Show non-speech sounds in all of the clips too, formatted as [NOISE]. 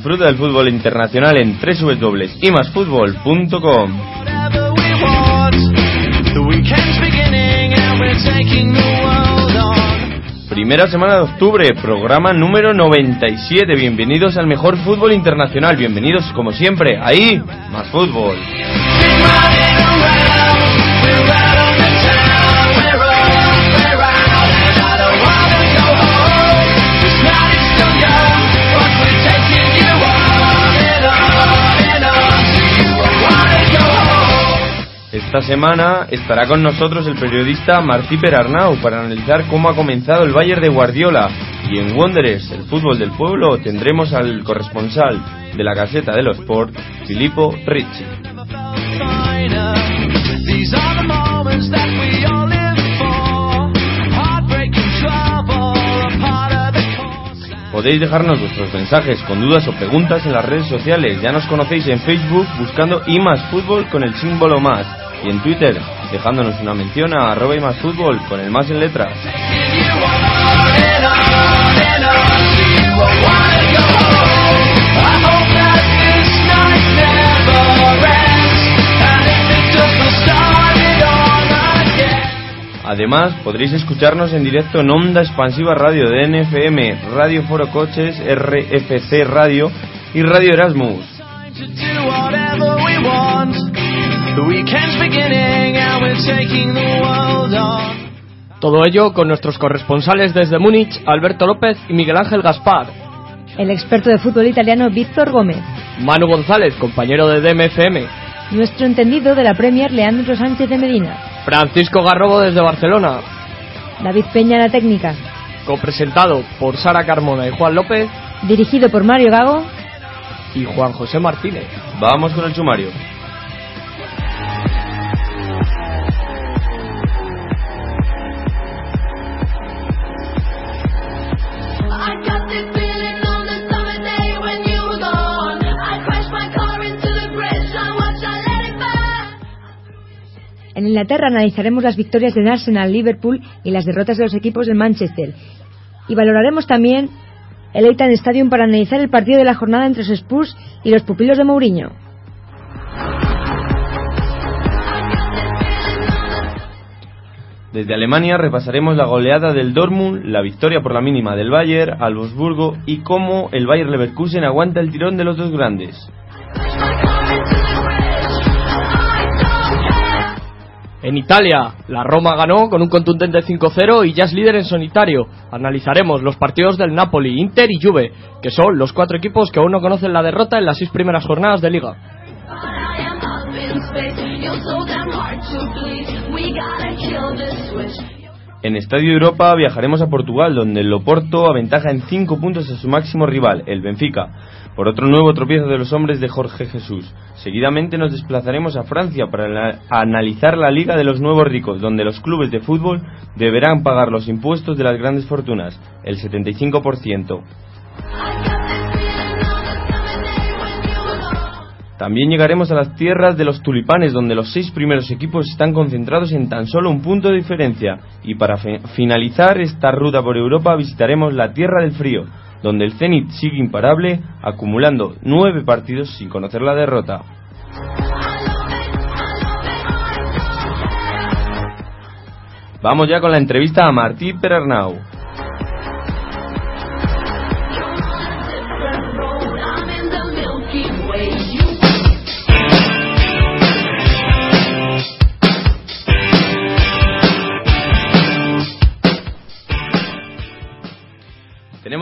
Disfruta del fútbol internacional en www.imasfutbol.com. Primera semana de octubre, programa número 97. Bienvenidos al mejor fútbol internacional. Bienvenidos, como siempre, ahí, más fútbol. Esta semana estará con nosotros el periodista Martí Perarnau para analizar cómo ha comenzado el Bayern de Guardiola. Y en Wanderers, el fútbol del pueblo, tendremos al corresponsal de la Gaceta de los Sport, Filippo Ricci. Podéis dejarnos vuestros mensajes con dudas o preguntas en las redes sociales. Ya nos conocéis en Facebook buscando y más fútbol con el símbolo más. Y en Twitter dejándonos una mención a arroba y más fútbol con el más en letras. Además, podréis escucharnos en directo en Onda Expansiva Radio de NFM, Radio Foro Coches, RFC Radio y Radio Erasmus. Todo ello con nuestros corresponsales desde Múnich, Alberto López y Miguel Ángel Gaspar. El experto de fútbol italiano Víctor Gómez. Manu González, compañero de DMFM. Nuestro entendido de la Premier, Leandro Sánchez de Medina. Francisco Garrobo desde Barcelona. David Peña la técnica. Copresentado por Sara Carmona y Juan López. Dirigido por Mario Gago. Y Juan José Martínez. Vamos con el sumario. En Inglaterra analizaremos las victorias de Arsenal, Liverpool y las derrotas de los equipos de Manchester. Y valoraremos también el Etihad Stadium para analizar el partido de la jornada entre los Spurs y los pupilos de Mourinho. Desde Alemania repasaremos la goleada del Dortmund, la victoria por la mínima del Bayern al Wolfsburgo y cómo el Bayern Leverkusen aguanta el tirón de los dos grandes. En Italia, la Roma ganó con un contundente 5-0 y ya es líder en solitario. Analizaremos los partidos del Napoli, Inter y Juve, que son los cuatro equipos que aún no conocen la derrota en las seis primeras jornadas de liga. En Estadio Europa viajaremos a Portugal, donde el Loporto aventaja en 5 puntos a su máximo rival, el Benfica, por otro nuevo tropiezo de los hombres de Jorge Jesús. Seguidamente nos desplazaremos a Francia para analizar la Liga de los Nuevos Ricos, donde los clubes de fútbol deberán pagar los impuestos de las grandes fortunas, el 75%. También llegaremos a las tierras de los tulipanes, donde los seis primeros equipos están concentrados en tan solo un punto de diferencia. Y para finalizar esta ruta por Europa visitaremos la Tierra del Frío, donde el Zenit sigue imparable, acumulando nueve partidos sin conocer la derrota. Vamos ya con la entrevista a Martí Perarnau.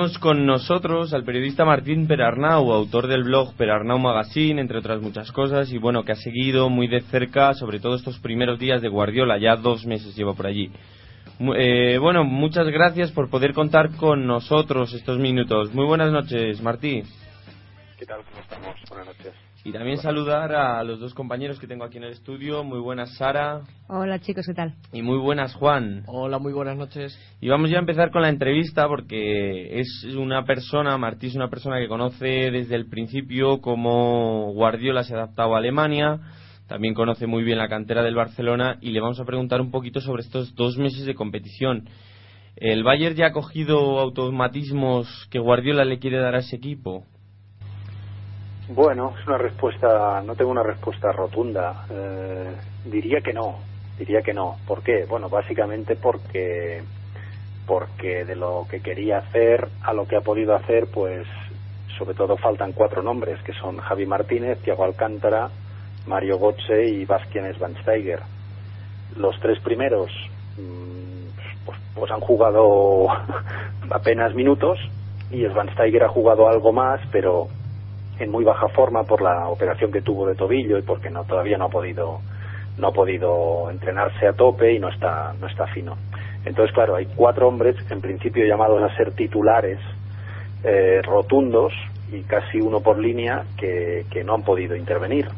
Tenemos con nosotros al periodista Martín Perarnau, autor del blog Perarnau Magazine, entre otras muchas cosas, y bueno, que ha seguido muy de cerca, sobre todo estos primeros días de Guardiola, ya dos meses lleva por allí. Eh, bueno, muchas gracias por poder contar con nosotros estos minutos. Muy buenas noches, Martí. ¿Qué tal? ¿Cómo estamos? Buenas noches. Y también saludar a los dos compañeros que tengo aquí en el estudio. Muy buenas, Sara. Hola, chicos, ¿qué tal? Y muy buenas, Juan. Hola, muy buenas noches. Y vamos ya a empezar con la entrevista porque es una persona, Martí es una persona que conoce desde el principio cómo Guardiola se ha adaptado a Alemania. También conoce muy bien la cantera del Barcelona y le vamos a preguntar un poquito sobre estos dos meses de competición. ¿El Bayern ya ha cogido automatismos que Guardiola le quiere dar a ese equipo? Bueno, es una respuesta, no tengo una respuesta rotunda. Eh, diría que no, diría que no. ¿Por qué? Bueno, básicamente porque porque de lo que quería hacer a lo que ha podido hacer, pues sobre todo faltan cuatro nombres, que son Javi Martínez, Thiago Alcántara, Mario Gotze y Bastian Schweinsteiger. Los tres primeros mm, pues, pues han jugado [LAUGHS] apenas minutos y Schweinsteiger ha jugado algo más, pero en muy baja forma por la operación que tuvo de tobillo y porque no todavía no ha podido no ha podido entrenarse a tope y no está no está fino. Entonces, claro, hay cuatro hombres en principio llamados a ser titulares eh, rotundos y casi uno por línea que, no han podido intervenir.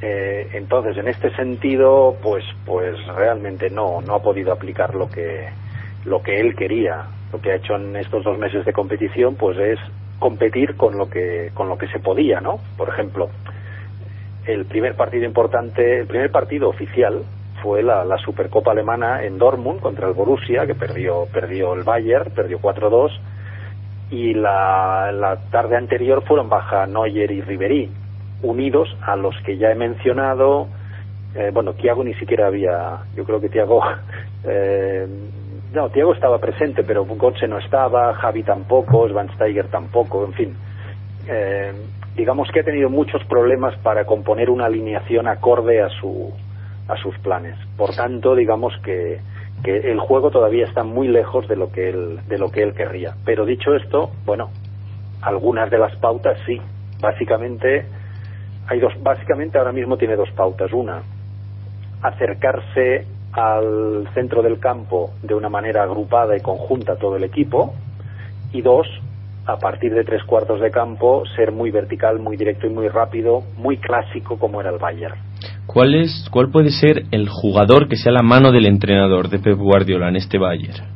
Eh, entonces, en este sentido, pues, pues realmente no, no ha podido aplicar lo que, lo que él quería. Lo que ha hecho en estos dos meses de competición, pues es competir con lo que, con lo que se podía, ¿no? Por ejemplo, el primer partido importante, el primer partido oficial fue la, Supercopa alemana en Dortmund contra el Borussia, que perdió, perdió el Bayern, perdió 4-2, y la, la, tarde anterior fueron baja Neuer y Ribery, unidos a los que ya he mencionado. Eh, bueno, Thiago ni siquiera había, yo creo que Thiago, [LAUGHS] eh, no, Thiago estaba presente, pero Götze no estaba, Javi tampoco, Steiger tampoco, en fin. Eh, digamos que ha tenido muchos problemas para componer una alineación acorde a su a sus planes. Por tanto, digamos que, que el juego todavía está muy lejos de lo que él, de lo que él querría. Pero dicho esto, bueno, algunas de las pautas sí. Básicamente, hay dos, básicamente ahora mismo tiene dos pautas. Una, acercarse al centro del campo de una manera agrupada y conjunta todo el equipo. Y dos, a partir de tres cuartos de campo, ser muy vertical, muy directo y muy rápido, muy clásico como era el Bayern. ¿Cuál, es, ¿Cuál puede ser el jugador que sea la mano del entrenador de Pep Guardiola en este Bayern?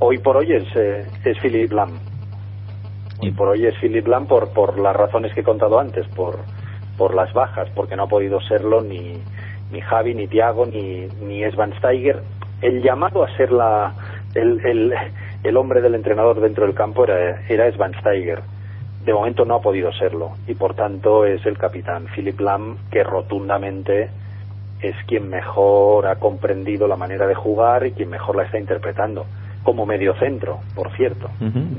Hoy por hoy es, eh, es Philip Lam. Hoy por hoy es Philip Lam por, por las razones que he contado antes, por, por las bajas, porque no ha podido serlo ni, ni Javi, ni Thiago, ni, ni Steiger. El llamado a ser la, el, el, el hombre del entrenador dentro del campo era, era Steiger de momento no ha podido serlo y por tanto es el capitán Philip Lam que rotundamente es quien mejor ha comprendido la manera de jugar y quien mejor la está interpretando como medio centro, por cierto.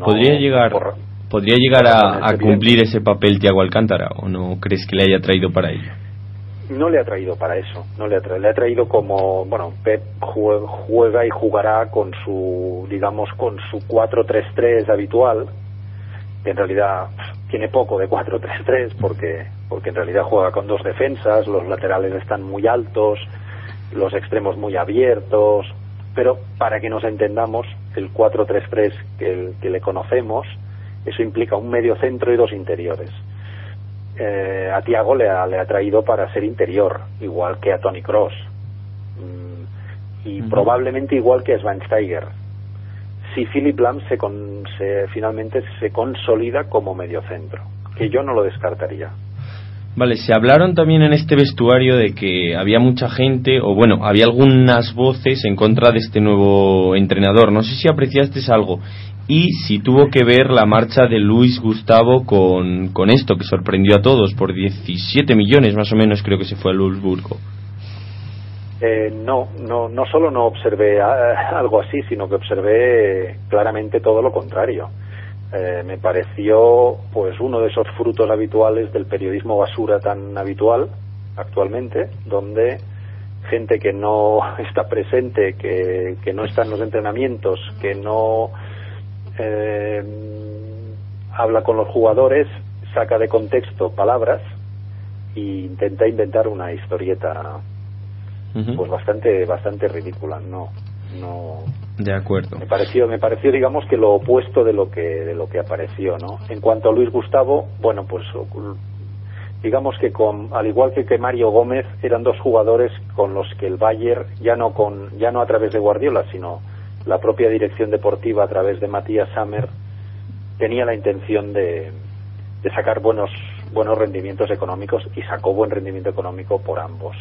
podría llegar podría llegar a, cumplir ese papel Tiago Alcántara o no crees que le haya traído para ello? No le ha traído para eso, no le ha traído, le ha traído como, bueno, Pep juega y jugará con su, digamos, con su 4-3-3 habitual, en realidad tiene poco de 4-3-3 porque, porque en realidad juega con dos defensas, los laterales están muy altos, los extremos muy abiertos, pero para que nos entendamos, el 4-3-3 que, que, le conocemos, eso implica un medio centro y dos interiores. Eh, a Tiago le ha, le ha traído para ser interior, igual que a Tony Cross, mm, y probablemente igual que a Schweinsteiger si Philip Lam se, se, finalmente se consolida como mediocentro, que yo no lo descartaría. Vale, se hablaron también en este vestuario de que había mucha gente, o bueno, había algunas voces en contra de este nuevo entrenador. No sé si apreciaste algo y si tuvo que ver la marcha de Luis Gustavo con, con esto, que sorprendió a todos por 17 millones más o menos, creo que se fue a Wolfsburgo. Eh, no, no, no solo no observé eh, algo así, sino que observé claramente todo lo contrario. Eh, me pareció, pues, uno de esos frutos habituales del periodismo basura tan habitual actualmente, donde gente que no [LAUGHS] está presente, que, que no está en los entrenamientos, que no eh, habla con los jugadores, saca de contexto palabras e intenta inventar una historieta pues bastante bastante ridícula no no. De acuerdo. Me pareció me pareció digamos que lo opuesto de lo que de lo que apareció no en cuanto a Luis Gustavo bueno pues digamos que con al igual que que Mario Gómez eran dos jugadores con los que el Bayern ya no con ya no a través de Guardiola sino la propia dirección deportiva a través de Matías Sammer tenía la intención de, de sacar buenos buenos rendimientos económicos y sacó buen rendimiento económico por ambos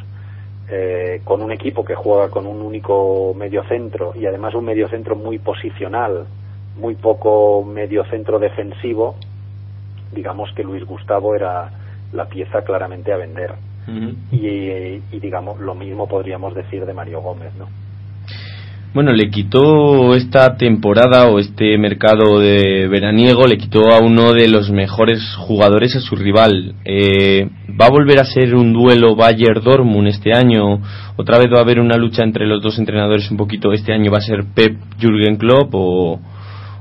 eh, con un equipo que juega con un único mediocentro y además un mediocentro muy posicional, muy poco mediocentro defensivo, digamos que Luis Gustavo era la pieza claramente a vender. y, y, digamos, lo mismo podríamos decir de Mario Gómez, ¿no? Bueno, le quitó esta temporada o este mercado de veraniego, le quitó a uno de los mejores jugadores a su rival. Eh, ¿Va a volver a ser un duelo Bayer-Dortmund este año? ¿Otra vez va a haber una lucha entre los dos entrenadores un poquito? ¿Este año va a ser Pep-Jürgen Klopp o,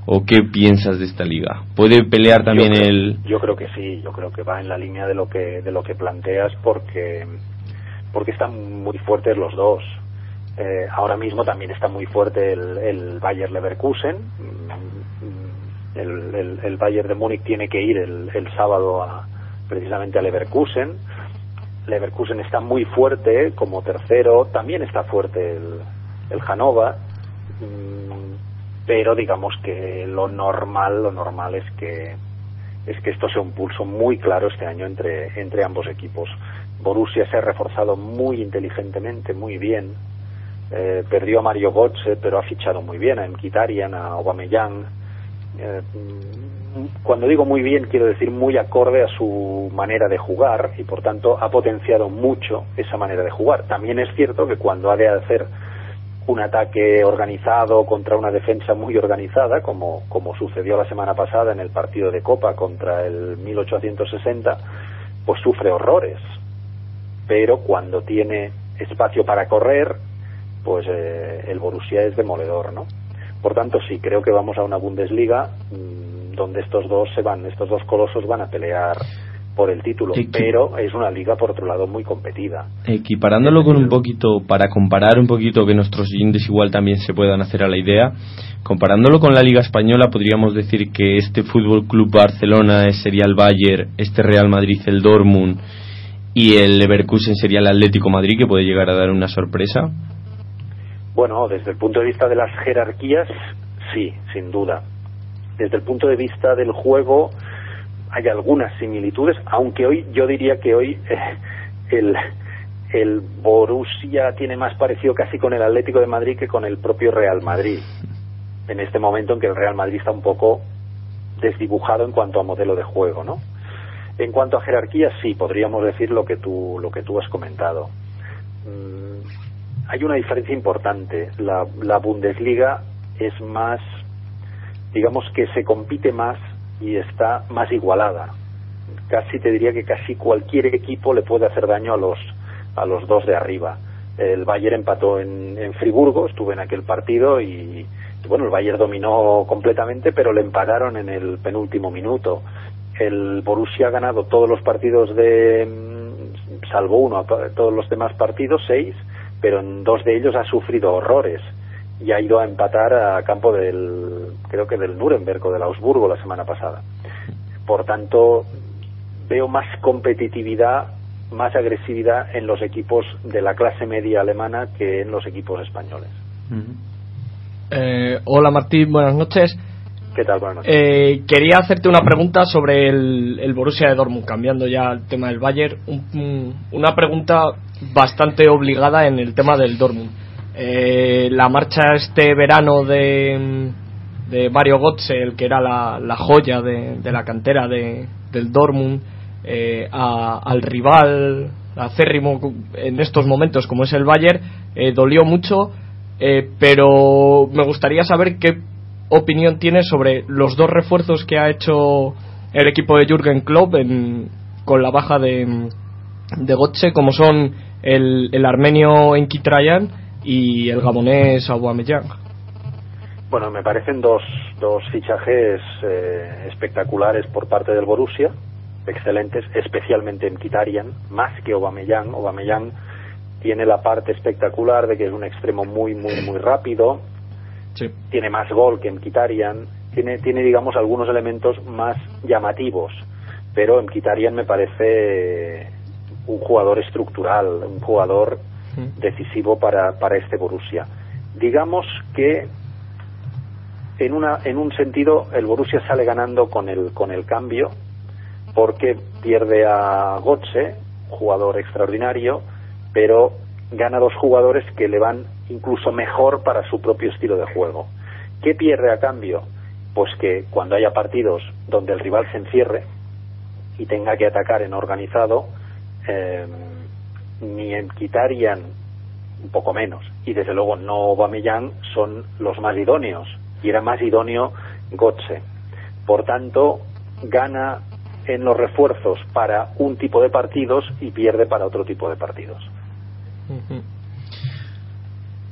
o qué piensas de esta liga? ¿Puede pelear también el...? Yo creo que sí, yo creo que va en la línea de lo que, de lo que planteas porque, porque están muy fuertes los dos eh, ahora mismo también está muy fuerte el, el Bayer Leverkusen. Mm, el, el, el, Bayern de Múnich tiene que ir el, sábado a, precisamente a Leverkusen. Leverkusen está muy fuerte como tercero. También está fuerte el, el Hannover. Mm, pero digamos que lo normal, lo normal es que es que esto sea un pulso muy claro este año entre, entre ambos equipos. Borussia se ha reforzado muy inteligentemente, muy bien, eh, perdió a Mario Götze, pero ha fichado muy bien a Mkhitaryan, a Aubameyang. Eh, cuando digo muy bien, quiero decir muy acorde a su manera de jugar y por tanto ha potenciado mucho esa manera de jugar. También es cierto que cuando ha de hacer un ataque organizado contra una defensa muy organizada, como, como sucedió la semana pasada en el partido de Copa contra el 1860, pues sufre horrores. Pero cuando tiene espacio para correr, pues eh, el Borussia es demoledor, ¿no? Por tanto, sí, creo que vamos a una Bundesliga mm, donde estos dos se van, estos dos colosos van a pelear por el título, pero es una liga por otro lado muy competida. Equiparándolo con un poquito, para comparar un poquito que nuestros siguientes igual también se puedan hacer a la idea, comparándolo con la liga española podríamos decir que este Fútbol Club Barcelona sería el Bayern, este Real Madrid el Dortmund y el Leverkusen sería el Atlético Madrid que puede llegar a dar una sorpresa. Bueno, desde el punto de vista de las jerarquías, sí, sin duda. Desde el punto de vista del juego, hay algunas similitudes, aunque hoy yo diría que hoy eh, el, el Borussia tiene más parecido casi con el Atlético de Madrid que con el propio Real Madrid. En este momento en que el Real Madrid está un poco desdibujado en cuanto a modelo de juego, ¿no? En cuanto a jerarquías, sí, podríamos decir lo que tú, lo que tú has comentado. Hay una diferencia importante. La, la Bundesliga es más, digamos que se compite más y está más igualada. Casi te diría que casi cualquier equipo le puede hacer daño a los, a los dos de arriba. El Bayern empató en, en Friburgo, estuve en aquel partido y, bueno, el Bayern dominó completamente, pero le empataron en el penúltimo minuto. El Borussia ha ganado todos los partidos de, mm, salvo uno, todos los demás partidos, seis, pero en dos de ellos ha sufrido horrores y ha ido a empatar a campo del, creo que del Nuremberg o del Augsburgo la semana pasada. Por tanto, veo más competitividad, más agresividad en los equipos de la clase media alemana que en los equipos españoles. Eh, hola Martín, buenas noches. ¿Qué tal? Buenas noches. Eh, quería hacerte una pregunta sobre el, el, Borussia de Dortmund, cambiando ya el tema del Bayern. una pregunta bastante obligada en el tema del Dortmund. Eh, la marcha este verano de, de Mario Götze, el que era la, la joya de, de, la cantera de, del Dortmund, eh, al rival acérrimo en estos momentos como es el Bayern, eh, dolió mucho, pero me gustaría saber qué opinión tiene sobre los dos refuerzos que ha hecho el equipo de Jürgen Klopp con la baja de, de Götze, como son el, el armenio Enki y el gabonés Aubameyang. Bueno, me parecen dos, dos fichajes eh, espectaculares por parte del Borussia, excelentes, especialmente en más que Aubameyang. Aubameyang tiene la parte espectacular de que es un extremo muy, muy, muy rápido, tiene más gol que en tiene, tiene, digamos, algunos elementos más llamativos, pero en me parece un jugador estructural, un jugador decisivo para, para este Borussia. Digamos que en, una, en un sentido el Borussia sale ganando con el, con el cambio porque pierde a Gotze, jugador extraordinario, pero gana dos jugadores que le van incluso mejor para su propio estilo de juego. ¿Qué pierde a cambio? Pues que cuando haya partidos donde el rival se encierre, y tenga que atacar en organizado, eh, ni en Kitarian un poco menos. Y desde luego no Aubameyang son los más idóneos. Y era más idóneo Gotze. Por tanto, gana en los refuerzos para un tipo de partidos y pierde para otro tipo de partidos.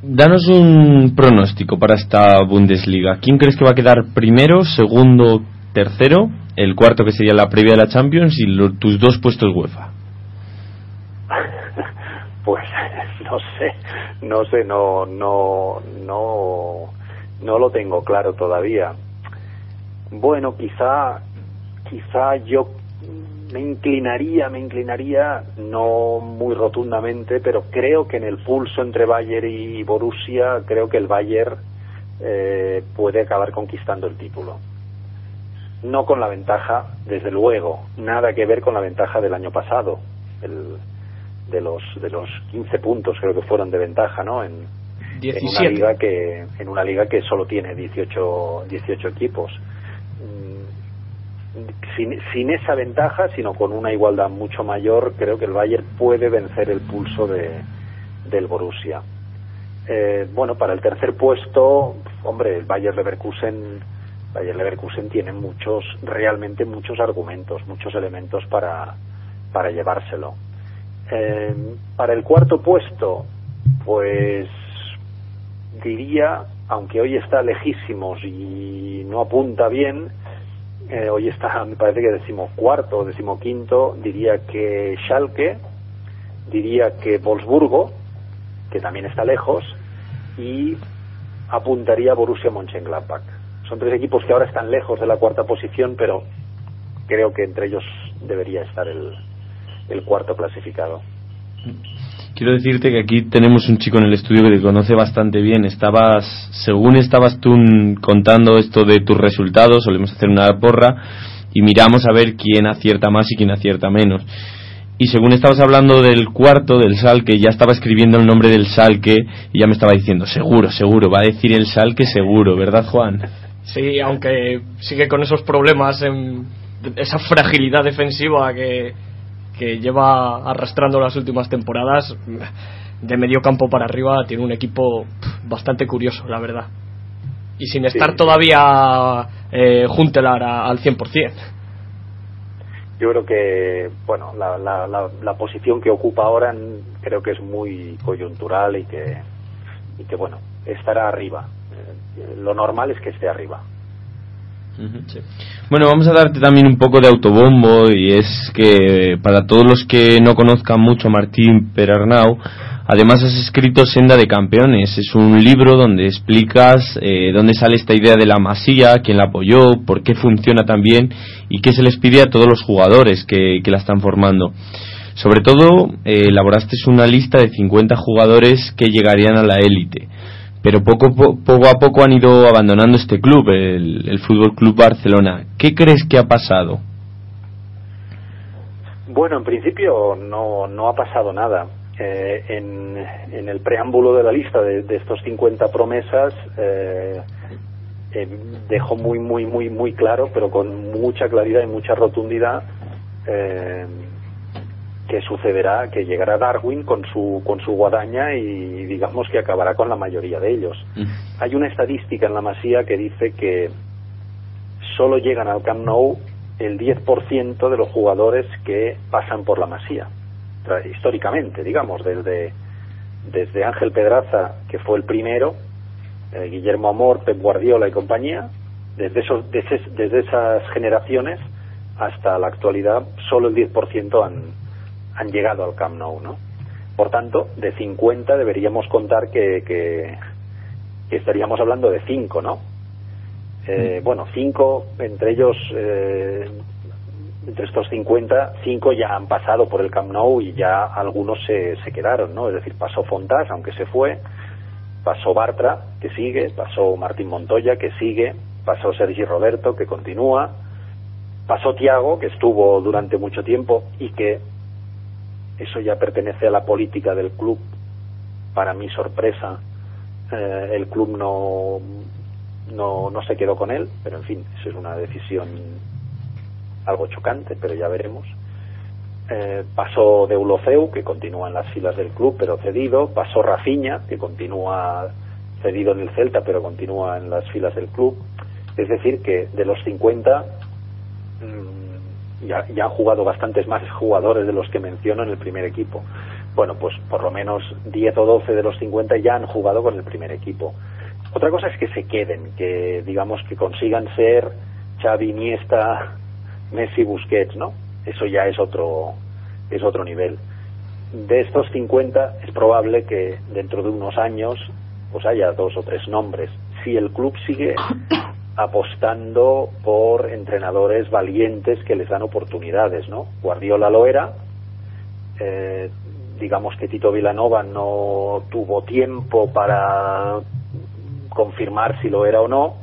Danos un pronóstico para esta Bundesliga. ¿Quién crees que va a quedar primero, segundo, tercero? El cuarto que sería la previa de la Champions y tus dos puestos UEFA. Pues [LAUGHS] no sé, no sé, no, no, no, no lo tengo claro todavía. Bueno, quizá, quizá yo me inclinaría, me inclinaría, no muy rotundamente, pero creo que en el pulso entre Bayern y Borussia, creo que el Bayern eh, puede acabar conquistando el título. No con la ventaja, desde luego, nada que ver con la ventaja del año pasado, el, de los de los 15 puntos creo que fueron de ventaja, ¿no? En, en una liga que en una liga que solo tiene 18 18 equipos sin, esa ventaja, sino con una igualdad mucho mayor, creo que el Bayern puede vencer el pulso de, del Borussia. Eh, bueno, para el tercer puesto, hombre, el Bayern Leverkusen, Bayern Leverkusen tiene muchos, realmente muchos argumentos, muchos elementos para, para llevárselo. Eh, para el cuarto puesto, pues diría, aunque hoy está lejísimos y no apunta bien, eh, hoy está, me parece que decimocuarto o decimoquinto, diría que Schalke, diría que Wolfsburgo, que también está lejos, y apuntaría Borussia Mönchengladbach. Son tres equipos que ahora están lejos de la cuarta posición, pero creo que entre ellos debería estar el, el cuarto clasificado. Quiero decirte que aquí tenemos un chico en el estudio que te conoce bastante bien. Estabas, según estabas tú contando esto de tus resultados, solemos hacer una porra y miramos a ver quién acierta más y quién acierta menos. Y según estabas hablando del cuarto, del Salque, ya estaba escribiendo el nombre del Salque y ya me estaba diciendo, seguro, seguro, va a decir el Salque seguro, ¿verdad, Juan? Sí, aunque sigue con esos problemas, en esa fragilidad defensiva que, que lleva arrastrando las últimas temporadas, de medio campo para arriba, tiene un equipo bastante curioso, la verdad. Y sin estar todavía eh, Juntelar al 100%. Yo creo que, bueno, la, la, la, posición que ocupa ahora creo que es muy coyuntural y que, y que bueno, estará arriba. Eh, lo normal es que esté arriba. Bueno, vamos a darte también un poco de autobombo y es que para todos los que no conozcan mucho a Martín Perarnau, además has escrito Senda de Campeones. Es un libro donde explicas eh, dónde sale esta idea de la masía, quién la apoyó, por qué funciona tan bien y qué se les pide a todos los jugadores que, la están formando. Sobre todo, eh, elaboraste una lista de 50 jugadores que llegarían a la élite pero poco, poco a poco han ido abandonando este club, el, el Fútbol Club Barcelona. ¿Qué crees que ha pasado? Bueno, en principio no, no ha pasado nada. Eh, en, en, el preámbulo de la lista de, estos 50 promesas eh, eh, dejó muy, muy, muy, muy claro, pero con mucha claridad y mucha rotundidad, eh, que sucederá que llegará Darwin con su con su guadaña y digamos que acabará con la mayoría de ellos. Mm. Hay una estadística en la Masía que dice que solo llegan al Camp Nou el 10% de los jugadores que pasan por la Masía. Históricamente, digamos, desde desde Ángel Pedraza, que fue el primero, eh, Guillermo Amor, Pep Guardiola y compañía, desde esos desde, desde esas generaciones hasta la actualidad solo el 10% han han llegado al Camp Nou, ¿no? Por tanto, de 50 deberíamos contar que, que, estaríamos hablando de 5, ¿no? Eh, bueno, 5, entre ellos, eh, entre estos 50, 5 ya han pasado por el Camp Nou y ya algunos se, se quedaron, ¿no? Es decir, pasó Fontas, aunque se fue, pasó Bartra, que sigue, pasó Martín Montoya, que sigue, pasó Sergi Roberto, que continúa, pasó Tiago, que estuvo durante mucho tiempo y que eso ya pertenece a la política del club. Para mi sorpresa, eh, el club no, no, no se quedó con él, pero en fin, eso es una decisión algo chocante, pero ya veremos. Eh, pasó de Uloceu, que continúa en las filas del club, pero cedido. Pasó Rafiña, que continúa cedido en el Celta, pero continúa en las filas del club. Es decir, que de los 50 mm, ya, ya, han jugado bastantes más jugadores de los que menciono en el primer equipo. Bueno, pues por lo menos 10 o 12 de los 50 ya han jugado con el primer equipo. Otra cosa es que se queden, que digamos que consigan ser Xavi, Iniesta, [LAUGHS] Messi, Busquets, ¿no? Eso ya es otro es otro nivel. De estos 50 es probable que dentro de unos años pues haya dos o tres nombres. Si el club sigue [COUGHS] apostando por entrenadores valientes que les dan oportunidades, ¿no? Guardiola lo era, eh, digamos que Tito Vilanova no tuvo tiempo para confirmar si lo era o no,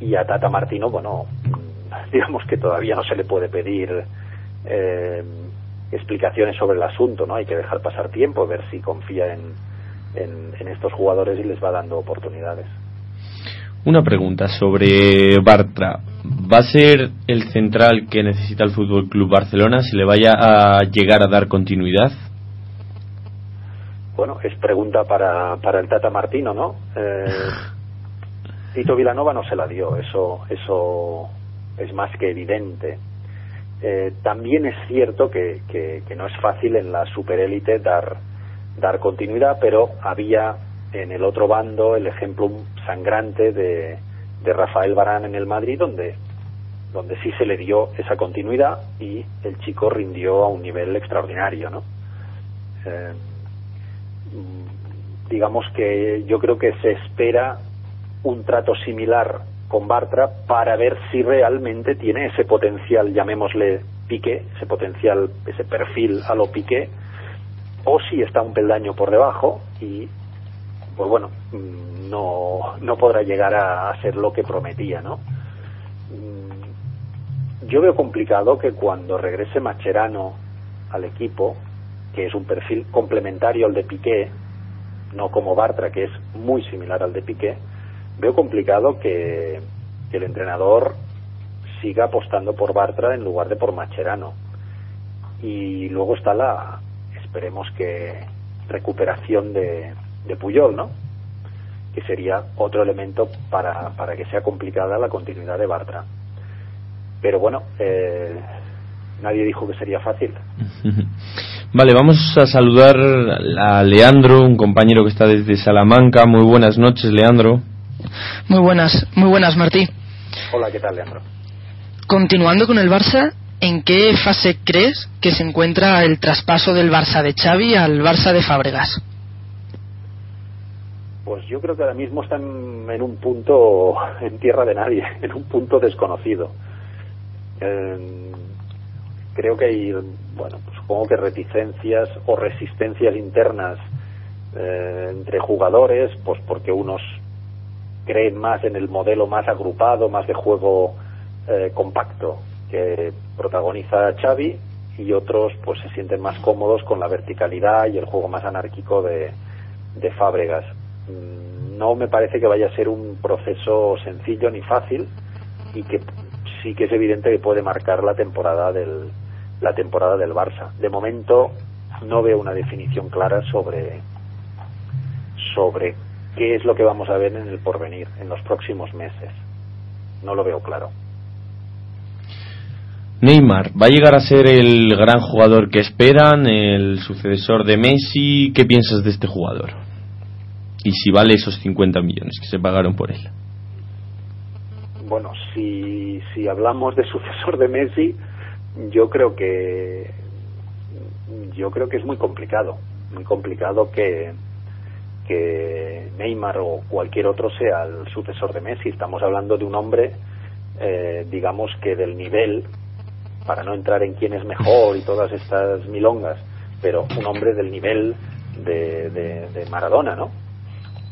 y a Tata Martino, bueno, [LAUGHS] digamos que todavía no se le puede pedir eh, explicaciones sobre el asunto, ¿no? Hay que dejar pasar tiempo, ver si confía en, en, estos jugadores y les va dando oportunidades. Una pregunta sobre Bartra. ¿Va a ser el central que necesita el Fútbol Club Barcelona si le vaya a llegar a dar continuidad? Bueno, es pregunta para, para el Tata Martino, ¿no? [LAUGHS] Eh, Tito Vilanova no se la dio, eso, eso es más que evidente. Eh, también es cierto que, que, que, no es fácil en la superélite dar dar continuidad, pero había en el otro bando el ejemplo sangrante de, de Rafael Barán en el Madrid, donde, donde sí se le dio esa continuidad y el chico rindió a un nivel extraordinario, ¿no? Eh, digamos que yo creo que se espera un trato similar con Bartra para ver si realmente tiene ese potencial, llamémosle pique, ese potencial, ese perfil a lo pique, o si está un peldaño por debajo y pues bueno mm, no, no podrá llegar a, ser lo que prometía no mm, yo veo complicado que cuando regrese Macherano al equipo que es un perfil complementario al de Piqué no como Bartra que es muy similar al de Piqué veo complicado que, que el entrenador siga apostando por Bartra en lugar de por Macherano y luego está la, esperemos que recuperación de, de Puyol, ¿no? Que sería otro elemento para, para que sea complicada la continuidad de Bartra. Pero bueno, eh, nadie dijo que sería fácil. [LAUGHS] Vale, vamos a saludar a Leandro, un compañero que está desde Salamanca. Muy buenas noches, Leandro. Muy buenas, muy buenas, Martí. Hola, ¿qué tal, Leandro? Continuando con el Barça, ¿en qué fase crees que se encuentra el traspaso del Barça de Xavi al Barça de Fábregas? Pues yo creo que ahora mismo están en un punto [LAUGHS] en tierra de nadie, [LAUGHS] en un punto desconocido. Creo que hay, bueno, pues supongo que reticencias o resistencias internas eh, entre jugadores, pues porque unos creen más en el modelo más agrupado, más de juego eh, compacto, que protagoniza Xavi y otros pues se sienten más cómodos con la verticalidad y el juego más anárquico de Fábregas. Mm, no me parece que vaya a ser un proceso sencillo ni fácil y que sí que es evidente que puede marcar la temporada del la temporada del Barça. De momento no veo una definición clara sobre sobre qué es lo que vamos a ver en el porvenir en los próximos meses. No lo veo claro. Neymar, ¿va a llegar a ser el gran jugador que esperan, el sucesor de Messi? ¿Qué piensas de este jugador? Y si vale esos 50 millones que se pagaron por él. Bueno, si, si hablamos de sucesor de Messi, yo creo que yo creo que es muy complicado, muy complicado que que Neymar o cualquier otro sea el sucesor de Messi. Estamos hablando de un hombre, eh, digamos que del nivel para no entrar en quién es mejor y todas estas milongas, pero un hombre del nivel de, de, Maradona, ¿no?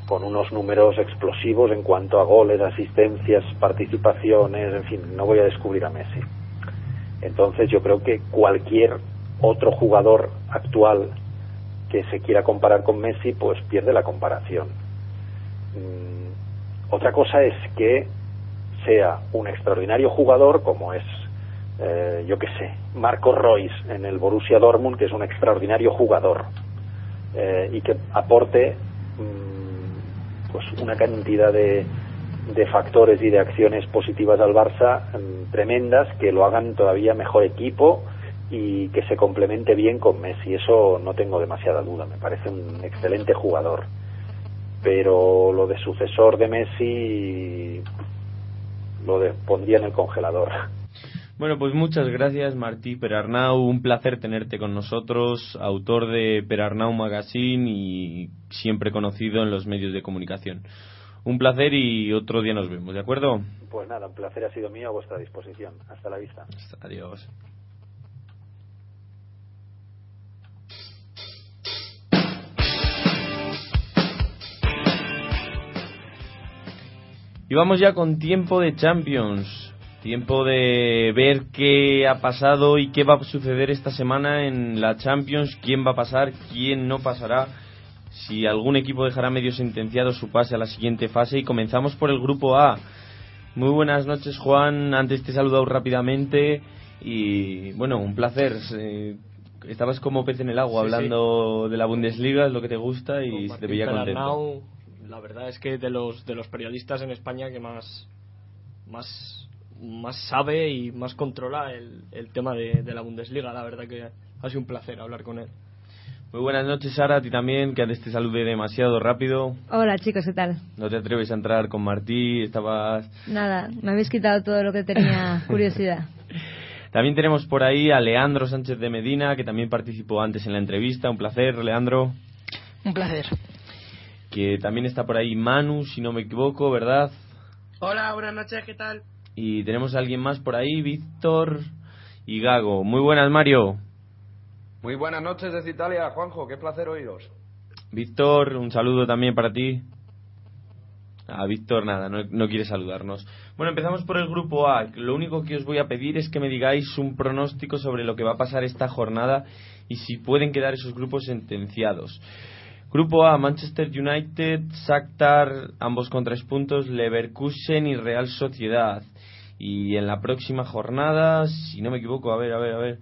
Con unos números explosivos en cuanto a goles, asistencias, participaciones, en fin, no voy a descubrir a Messi. Entonces yo creo que cualquier otro jugador actual que se quiera comparar con Messi, pues pierde la comparación. Mm, otra cosa es que sea un extraordinario jugador, como es eh, yo qué sé, Marco Royce en el Borussia Dortmund, que es un extraordinario jugador eh, y que aporte mm, pues una cantidad de, de factores y de acciones positivas al Barça mm, tremendas que lo hagan todavía mejor equipo y que se complemente bien con Messi. Eso no tengo demasiada duda. Me parece un excelente jugador. Pero lo de sucesor de Messi lo de, pondría en el congelador. [LAUGHS] Bueno, pues muchas gracias Martí Perarnau, un placer tenerte con nosotros, autor de Perarnau Magazine y siempre conocido en los medios de comunicación. Un placer y otro día nos vemos, ¿de acuerdo? Pues nada, un placer ha sido mío a vuestra disposición. Hasta la vista. Adiós. Y vamos ya con tiempo de Champions. Tiempo de ver qué ha pasado y qué va a suceder esta semana en la Champions, quién va a pasar, quién no pasará, si algún equipo dejará medio sentenciado su pase a la siguiente fase y comenzamos por el grupo A. Muy buenas noches Juan, antes te he saludado rápidamente y bueno, un placer. Eh, estabas como pez en el agua hablando de la Bundesliga, es lo que te gusta y te veía contento. La verdad es que de los de los periodistas en España que más más más sabe y más controla el, el tema de, de, la Bundesliga. La verdad que ha sido un placer hablar con él. Muy buenas noches, Sara, a ti también, que antes te saludé demasiado rápido. Hola, chicos, ¿qué tal? No te atreves a entrar con Martí, estabas... Nada, me habéis quitado todo lo que tenía [LAUGHS] curiosidad. también tenemos por ahí a Leandro Sánchez de Medina, que también participó antes en la entrevista. Un placer, Leandro. Un placer. Que también está por ahí Manu, si no me equivoco, ¿verdad? Hola, buenas noches, ¿qué tal? Y tenemos a alguien más por ahí, Víctor y Gago. Muy buenas, Mario. Muy buenas noches desde Italia, Juanjo, qué placer oíros. Víctor, un saludo también para ti. A Víctor nada, no, no, quiere saludarnos. Bueno, empezamos por el grupo A. Lo único que os voy a pedir es que me digáis un pronóstico sobre lo que va a pasar esta jornada y si pueden quedar esos grupos sentenciados. Grupo A, Manchester United, Shakhtar, ambos con tres puntos, Leverkusen y Real Sociedad. Y en la próxima jornada, si no me equivoco, a ver, a ver, a ver.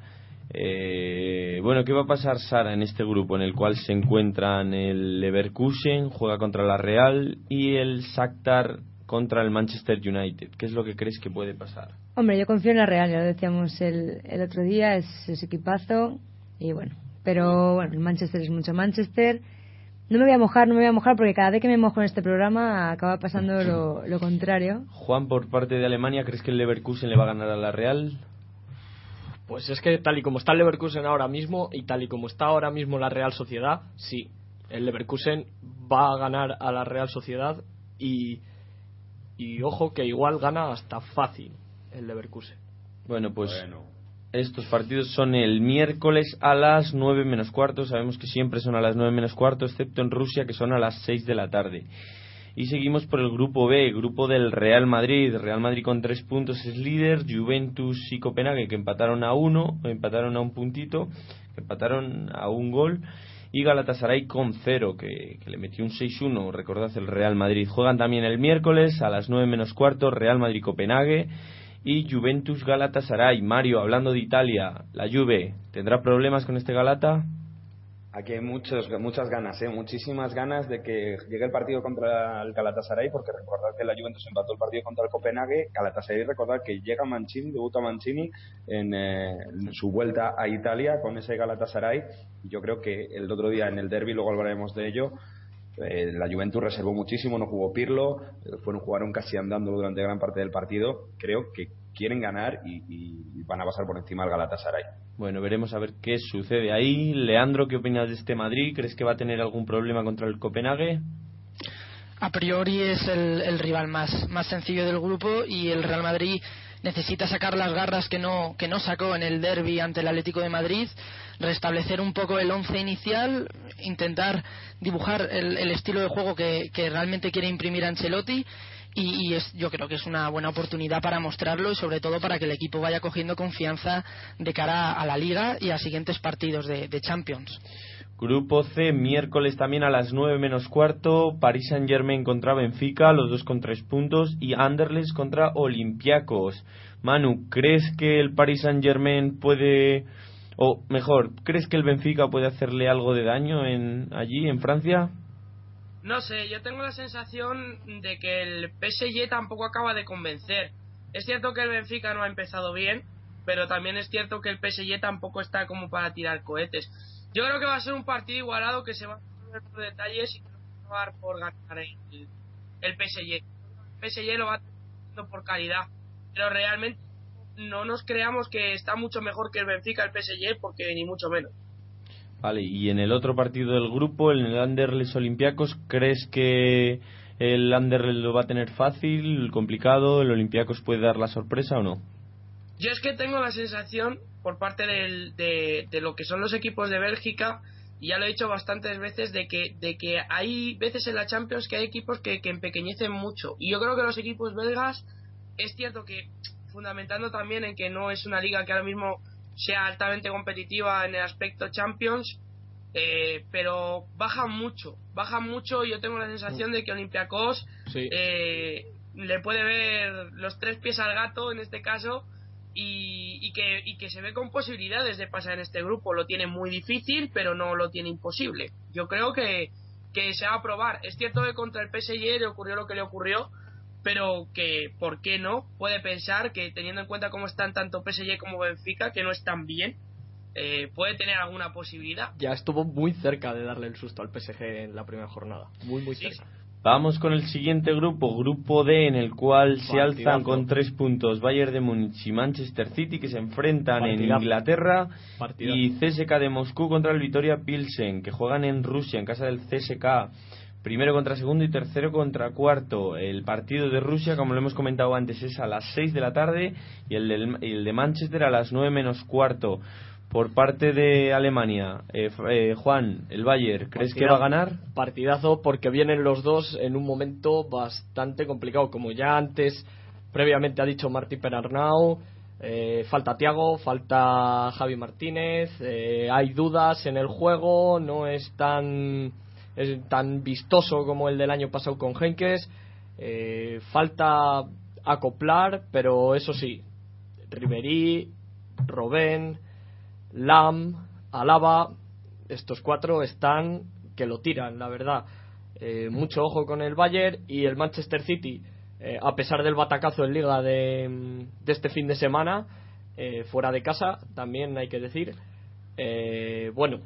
Eh, bueno, ¿qué va a pasar Sara en este grupo en el cual se encuentran el Leverkusen, juega contra la Real y el Shakhtar contra el Manchester United? ¿Qué es lo que crees que puede pasar? Hombre, yo confío en la Real, ya lo decíamos el, el otro día, es, es equipazo y bueno, pero bueno, el Manchester es mucho Manchester no me voy a mojar, no me voy a mojar porque cada vez que me mojo en este programa acaba pasando lo, lo, contrario. Juan, por parte de Alemania, ¿crees que el Leverkusen le va a ganar a la Real? Pues es que tal y como está el Leverkusen ahora mismo y tal y como está ahora mismo la Real Sociedad, sí, el Leverkusen va a ganar a la Real Sociedad y, y ojo que igual gana hasta fácil el Leverkusen. Bueno, pues bueno. Estos partidos son el miércoles a las 9 menos cuarto. Sabemos que siempre son a las 9 menos cuarto, excepto en Rusia, que son a las 6 de la tarde. Y seguimos por el grupo B, grupo del Real Madrid. Real Madrid con 3 puntos es líder. Juventus y Copenhague que empataron a uno, empataron a un puntito, empataron a un gol. Y Galatasaray con 0, que, que le metió un 6-1. Recordad el Real Madrid. Juegan también el miércoles a las 9 menos cuarto, Real Madrid-Copenhague y Juventus Galatasaray. Mario, hablando de Italia, la Juve, ¿tendrá problemas con este Galata? Aquí hay muchos, muchas ganas, ¿eh? muchísimas ganas de que llegue el partido contra el Galatasaray, porque recordad que la Juventus empató el partido contra el Copenhague. Galatasaray, recordad que llega Mancini, debuta Mancini en, eh, en su vuelta a Italia con ese Galatasaray. Yo creo que el otro día en el derby, luego hablaremos de ello, eh, la Juventus reservó muchísimo, no jugó Pirlo, eh, fueron jugaron casi andando durante gran parte del partido. Creo que quieren ganar y, y, van a pasar por encima del Galatasaray. Bueno, veremos a ver qué sucede ahí. Leandro, ¿qué opinas de este Madrid? ¿Crees que va a tener algún problema contra el Copenhague? A priori es el, el rival más, más sencillo del grupo y el Real Madrid necesita sacar las garras que no, que no sacó en el derby ante el Atlético de Madrid, restablecer un poco el once inicial, intentar dibujar el, el estilo de juego que, realmente quiere imprimir Ancelotti y, es, yo creo que es una buena oportunidad para mostrarlo y sobre todo para que el equipo vaya cogiendo confianza de cara a la liga y a siguientes partidos de, de Champions. Grupo C, miércoles también a las 9 menos cuarto, Paris Saint Germain contra Benfica, los dos con tres puntos, y Anderlecht contra Olympiacos. Manu, ¿crees que el Paris Saint Germain puede, o mejor, ¿crees que el Benfica puede hacerle algo de daño en, allí, en Francia? No sé, yo tengo la sensación de que el PSG tampoco acaba de convencer. Es cierto que el Benfica no ha empezado bien, pero también es cierto que el PSG tampoco está como para tirar cohetes. Yo creo que va a ser un partido igualado que se va a ver por detalles y que no va a por ganar el, el PSG. El PSG lo va haciendo por calidad, pero realmente no nos creamos que está mucho mejor que el Benfica el PSG porque ni mucho menos. Vale, y en el otro partido del grupo, en el Anderlecht Olympiacos, ¿crees que el Anderlecht lo va a tener fácil, complicado? ¿El Olympiacos puede dar la sorpresa o no? Yo es que tengo la sensación, por parte del, de, de, lo que son los equipos de Bélgica, y ya lo he dicho bastantes veces, de que, de que hay veces en la Champions que hay equipos que, que empequeñecen mucho. Y yo creo que los equipos belgas, es cierto que, fundamentando también en que no es una liga que ahora mismo sea altamente competitiva en el aspecto Champions, eh, pero bajan mucho, bajan mucho y yo tengo la sensación de que Olympiacos Sí. eh, le puede ver los tres pies al gato en este caso y, y que, y que se ve con posibilidades de pasar en este grupo. Lo tiene muy difícil, pero no lo tiene imposible. Yo creo que, que se va a probar. Es cierto que contra el PSG le ocurrió lo que le ocurrió, pero que, ¿por qué no? Puede pensar que teniendo en cuenta cómo están tanto PSG como Benfica, que no están bien, eh, puede tener alguna posibilidad. Ya estuvo muy cerca de darle el susto al PSG en la primera jornada. Muy, muy Sí, cerca. Vamos con el siguiente grupo, grupo D, en el cual se Partidazo. alzan con tres puntos Bayern de Múnich y Manchester City, que se enfrentan en. Inglaterra, Partidazo. y CSK de Moscú contra el Vitoria Pilsen, que juegan en Rusia, en casa del CSK. Primero contra segundo y tercero contra cuarto. El partido de Rusia, como lo hemos comentado antes, es a las 6 de la tarde y el, del- y el de Manchester a las 9 menos cuarto. Por parte de Alemania, eh, eh, Juan, el Bayern, ¿crees que va a ganar? Partidazo porque vienen los dos en un momento bastante complicado. Como ya antes, previamente ha dicho Martí Perarnau, eh, falta Tiago, falta Javi Martínez, eh, hay dudas en el juego, no es tan, es tan vistoso como el del año pasado con Henkes. Eh, falta acoplar, pero eso sí, Ribery, Robben, Lam, Alaba, estos cuatro están que lo tiran, la verdad. Eh, mucho ojo con el Bayern y el Manchester City, eh, a pesar del batacazo en liga de, de este fin de semana, fuera de casa, también hay que decir. Eh, bueno,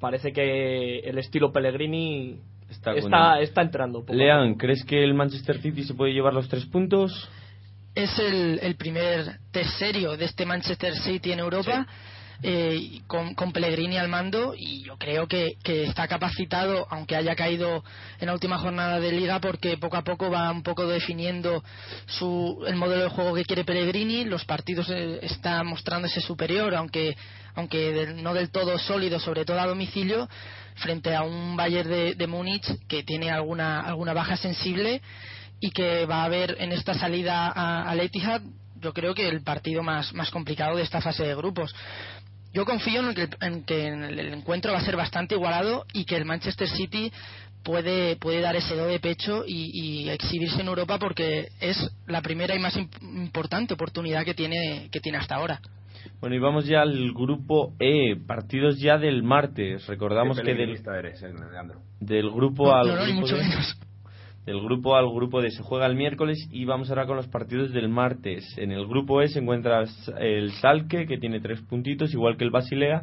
parece que el estilo Pellegrini Está entrando. poco Lean. ¿crees que el Manchester City se puede llevar los tres puntos? es el, el primer test serio de este Manchester City en Europa. Eh, con, con Pellegrini al mando y yo creo que, que está capacitado aunque haya caído en la última jornada de liga porque poco a poco va un poco definiendo su, el modelo de juego que quiere Pellegrini los partidos eh, está mostrándose superior aunque aunque del- no del todo sólido sobre todo a domicilio frente a un Bayern de, Múnich que tiene alguna alguna baja sensible y que va a haber en esta salida al Etihad yo creo que el partido más, más complicado de esta fase de grupos. Yo confío en que, el- en que el encuentro va a ser bastante igualado y que el Manchester City puede, puede dar ese do de pecho y, y exhibirse en Europa porque es la primera y más imp- importante oportunidad que tiene, que tiene hasta ahora. Bueno, y vamos ya al grupo E, partidos ya del martes. Recordamos que del, eres, eh, del grupo No, al no, no, ni grupo mucho D, menos. Del grupo al grupo D se juega el miércoles y vamos ahora con los partidos del martes. En el grupo E se encuentra el Salque que tiene tres puntitos igual que el Basilea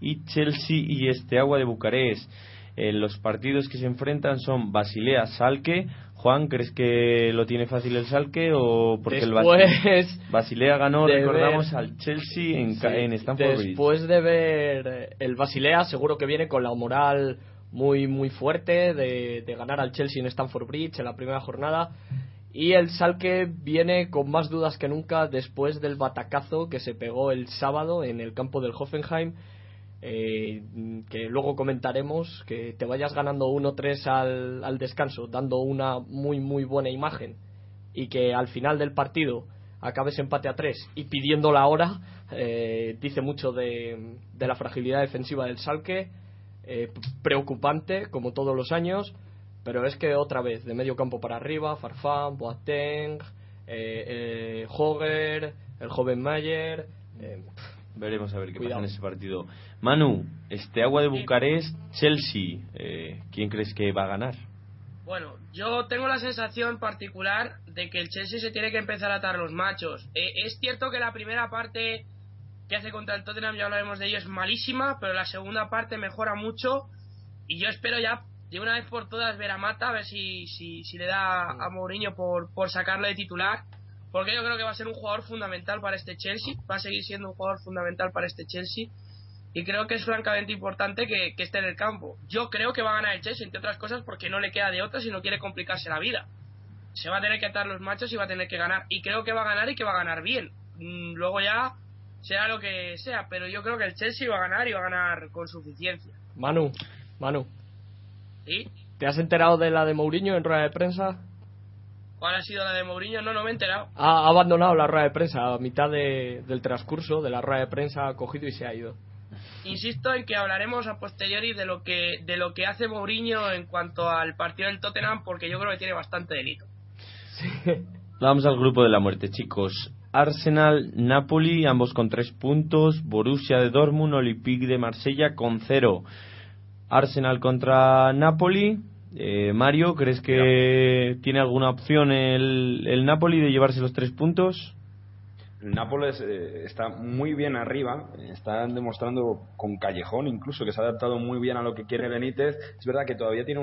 y Chelsea y Esteagua de Bucarest. Eh, los partidos que se enfrentan son Basilea Salque. Juan, ¿crees que lo tiene fácil el Salque o porque el Después Basilea ganó, recordamos, ver- al Chelsea en, Sí, en Stamford Bridge? Después de ver el Basilea, seguro que viene con la moral muy muy fuerte de, de ganar al Chelsea en Stamford Bridge en la primera jornada. Y el Salque viene con más dudas que nunca después del batacazo que se pegó el sábado en el campo del Hoffenheim. eh, que luego comentaremos que te vayas ganando 1-3 al, al descanso, dando una muy muy buena imagen y que al final del partido acabes empate a 3 y pidiendo la hora, eh, dice mucho de, de la fragilidad defensiva del Salque, eh, preocupante como todos los años, pero es que otra vez de medio campo para arriba, Farfán, Boateng, eh, eh, Hoger, el joven Mayer. eh, Veremos a ver qué Cuidado. pasa en ese partido. Manu, este agua de Bucarest, Chelsea, eh, ¿quién crees que va a ganar? Bueno, yo tengo la sensación particular de que el Chelsea se tiene que empezar a atar los machos. Eh, es cierto que la primera parte que hace contra el Tottenham, ya hablaremos de ello, es malísima, pero la segunda parte mejora mucho y yo espero ya de una vez por todas ver a Mata, a ver si, si, si le da a Mourinho por, por sacarle de titular, porque yo creo que va a ser un jugador fundamental para este Chelsea, va a seguir siendo un jugador fundamental para este Chelsea y creo que es francamente importante que, que esté en el campo. Yo creo que va a ganar el Chelsea, entre otras cosas, porque no le queda de otra si no quiere complicarse la vida. Se va a tener que atar los machos y va a tener que ganar. Y creo que va a ganar y que va a ganar bien. Mm, Luego ya será lo que sea, pero yo creo que el Chelsea va a ganar y va a ganar con suficiencia. Manu, Manu, ¿Sí? ¿te has enterado de la de Mourinho en rueda de prensa? ¿Cuál ha sido la de Mourinho? No, no me he enterado. Ha ha abandonado la rueda de prensa a mitad de- del transcurso de la rueda de prensa, ha cogido y se ha ido. Insisto en que hablaremos a posteriori de lo que de lo que hace Mourinho en cuanto al partido del Tottenham, porque yo creo que tiene bastante delito. [LAUGHS] Vamos al grupo de la muerte, chicos. Arsenal, Napoli, ambos con tres puntos. Borussia de Dortmund, Olympique de Marsella con cero. Arsenal contra Napoli. Eh, Mario, ¿crees que tiene alguna opción el, el Napoli de llevarse los tres puntos? El Nápoles eh, está muy bien arriba, eh, está demostrando con Callejón incluso que se ha adaptado muy bien a lo que quiere Benítez. Es verdad que todavía tiene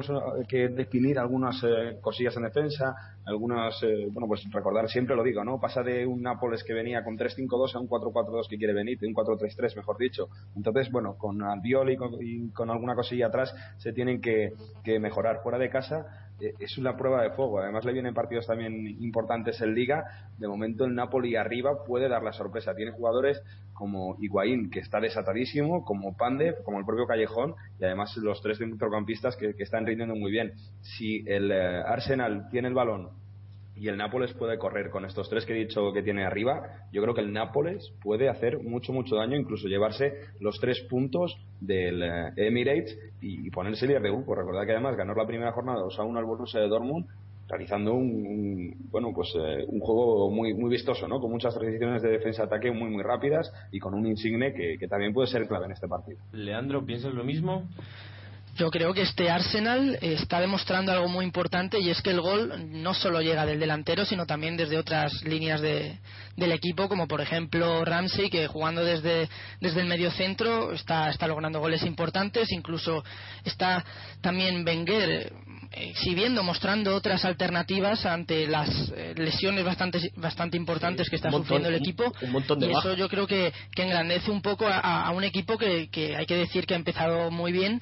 que definir algunas eh, cosillas en defensa, algunas, eh, bueno, pues recordar, siempre lo digo, ¿no? Pasa de un Nápoles que venía con 3-5-2 a un 4-4-2 que quiere Benítez, un 4-3-3 mejor dicho. Entonces, bueno, con Albiol y con, y con alguna cosilla atrás se tienen que, que mejorar. Fuera de casa eh, es una prueba de fuego. Además le vienen partidos también importantes en Liga. De momento el Napoli arriba puede dar la sorpresa. Tiene jugadores como Higuaín, que está desatadísimo, como Pandev, como el propio Callejón, y además los tres centrocampistas que, que están rindiendo muy bien. Si el eh, Arsenal tiene el balón y el Nápoles puede correr con estos tres que he dicho que tiene arriba, yo creo que el Nápoles puede hacer mucho, mucho daño, incluso llevarse los tres puntos del eh, Emirates y, ponerse líder de grupo. Recordad que además ganó la primera jornada 2 a 1 al Borussia de Dortmund realizando un, un- bueno pues eh, un juego muy muy vistoso no con muchas transiciones de defensa ataque muy muy rápidas y con un insigne que, que también puede ser clave en este partido Leandro, ¿piensas lo mismo? Yo creo que este Arsenal está demostrando algo muy importante y es que el gol no solo llega del delantero, sino también desde otras líneas de- del equipo, como por ejemplo Ramsey, que jugando desde, desde el medio centro está, está logrando goles importantes. Incluso está también Wenger eh, exhibiendo, mostrando otras alternativas ante las eh, lesiones bastante, bastante importantes que está Un montón- sufriendo el un- equipo. un montón de y eso yo creo que, que engrandece un poco a, a un equipo que, que hay que decir que ha empezado muy bien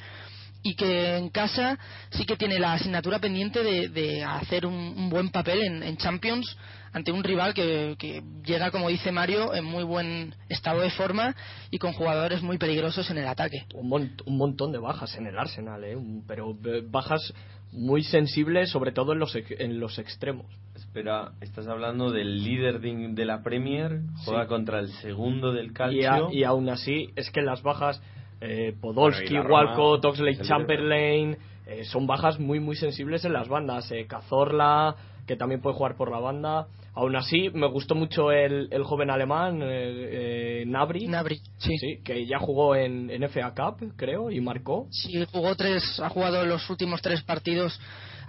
y que en casa sí que tiene la asignatura pendiente de, de hacer un, un buen papel en, en Champions ante un rival que, que llega, como dice Mario, en muy buen estado de forma y con jugadores muy peligrosos en el ataque. un, mon- un montón de bajas en el Arsenal, ¿eh? Un- pero eh, bajas muy sensibles, sobre todo en los, ex- en los extremos. Espera, estás hablando del líder de, de la Premier, juega Sí. contra el segundo del Y, a- calcio. y aún así, es que las bajas, eh, Podolski, Bueno, Walcott, el Chamberlain, eh, son bajas muy, muy sensibles en las bandas. Eh, Cazorla, que también puede jugar por la banda. Aún así, me gustó mucho el, el joven alemán, eh, eh, Nabri. Nabri, sí. Sí, que ya jugó en, en FA Cup, creo, y marcó. Sí, jugó tres, ha jugado los últimos tres partidos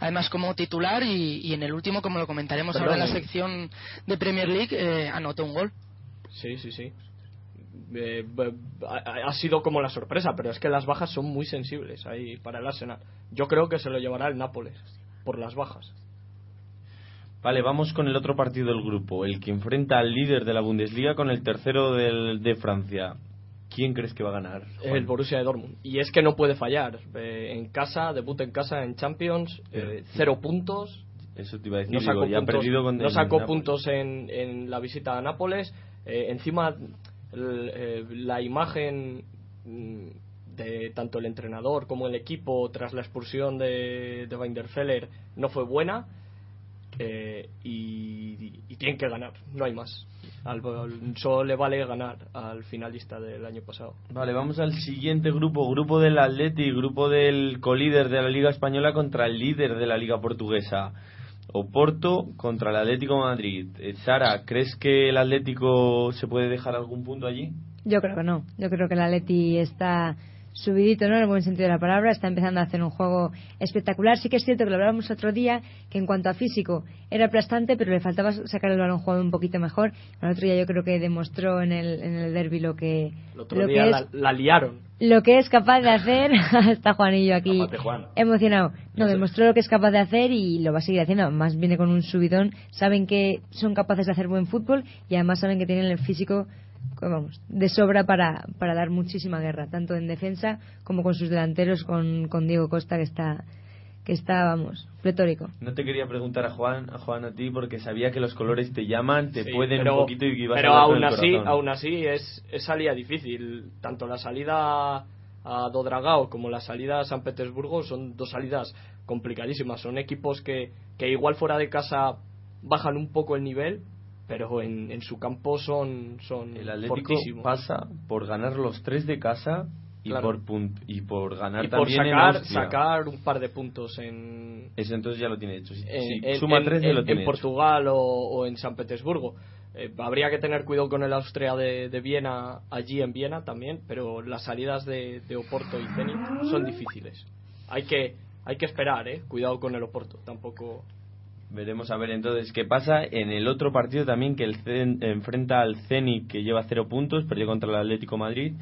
además como titular y, y en el último, como lo comentaremos Perdón, ahora en la sección de Premier League, eh, anotó un gol. Sí, sí, sí. Eh, ha, sido como la sorpresa, pero es que las bajas son muy sensibles ahí para el Arsenal. Yo creo que se lo llevará el Nápoles por las bajas. Vale, vamos con el otro partido del grupo, el que enfrenta al líder de la Bundesliga con el tercero del- de Francia. ¿Quién crees que va a ganar? Juan? El Borussia de Dortmund. Y es que no puede fallar. Eh, en casa, debuta en casa en Champions, eh, cero puntos. Eso te iba a decir, No digo, sacó ya ha puntos, perdido con no sacó puntos en, en la visita a Nápoles. Eh, encima, eh, la imagen mm, de tanto el entrenador como el equipo tras la expulsión de, de Weidenfeller no fue buena. eh, y, y tienen que ganar, no hay más. Al- solo le vale ganar al finalista del año pasado. Vale, vamos al siguiente grupo, grupo del Atleti, grupo del colíder de la Liga Española contra el líder de la Liga Portuguesa. Oporto contra el Atlético Madrid. Eh, Sara, ¿crees que el Atlético se puede dejar algún punto allí? Yo creo que no. Yo creo que el Atleti está subidito, ¿no? En el buen sentido de la palabra, está empezando a hacer un juego espectacular. Sí que es cierto que lo hablábamos otro día, que en cuanto a físico era aplastante, pero le faltaba sacar el balón jugado un poquito mejor. El otro día yo creo que demostró en el, en el derby lo que, el otro día es, la, liaron. Lo que es capaz de hacer, [LAUGHS] [LAUGHS] está Juanillo aquí Juan. emocionado. No, demostró lo que es capaz de hacer y lo va a seguir haciendo. Más viene con un subidón. Saben que son capaces de hacer buen fútbol y además saben que tienen el físico vamos, de sobra para, para dar muchísima guerra, tanto en defensa como con sus delanteros, con, con Diego Costa, que está, que está, vamos, pletórico. No te quería preguntar a Juan, a Juan a ti, porque sabía que los colores te llaman, te pueden pero, un poquito y ibas Pero a aún así, aún así es, es salida difícil. Tanto la salida a Dodragao como la salida a San Petersburgo son dos salidas complicadísimas. Son equipos que, que igual fuera de casa bajan un poco el nivel, pero en, en su campo son, son el Atlético fortísimos. pasa por ganar los tres de casa y Claro. por punt- y por ganar y también sacar, sacar un par de puntos en, Eso entonces ya lo tiene hecho. Si, en, si en- suma en- tres ya lo tiene en hecho. Portugal o, o en San Petersburgo. Eh, habría que tener cuidado con el Austria de, de Viena, allí en Viena también, pero las salidas de, de Oporto y Zenit son difíciles. Hay que, hay que esperar, eh. Cuidado con el Oporto, tampoco. Veremos a ver entonces qué pasa. En el otro partido también que el Zen- enfrenta al Zenit que lleva cero puntos, perdió contra el Atlético Madrid.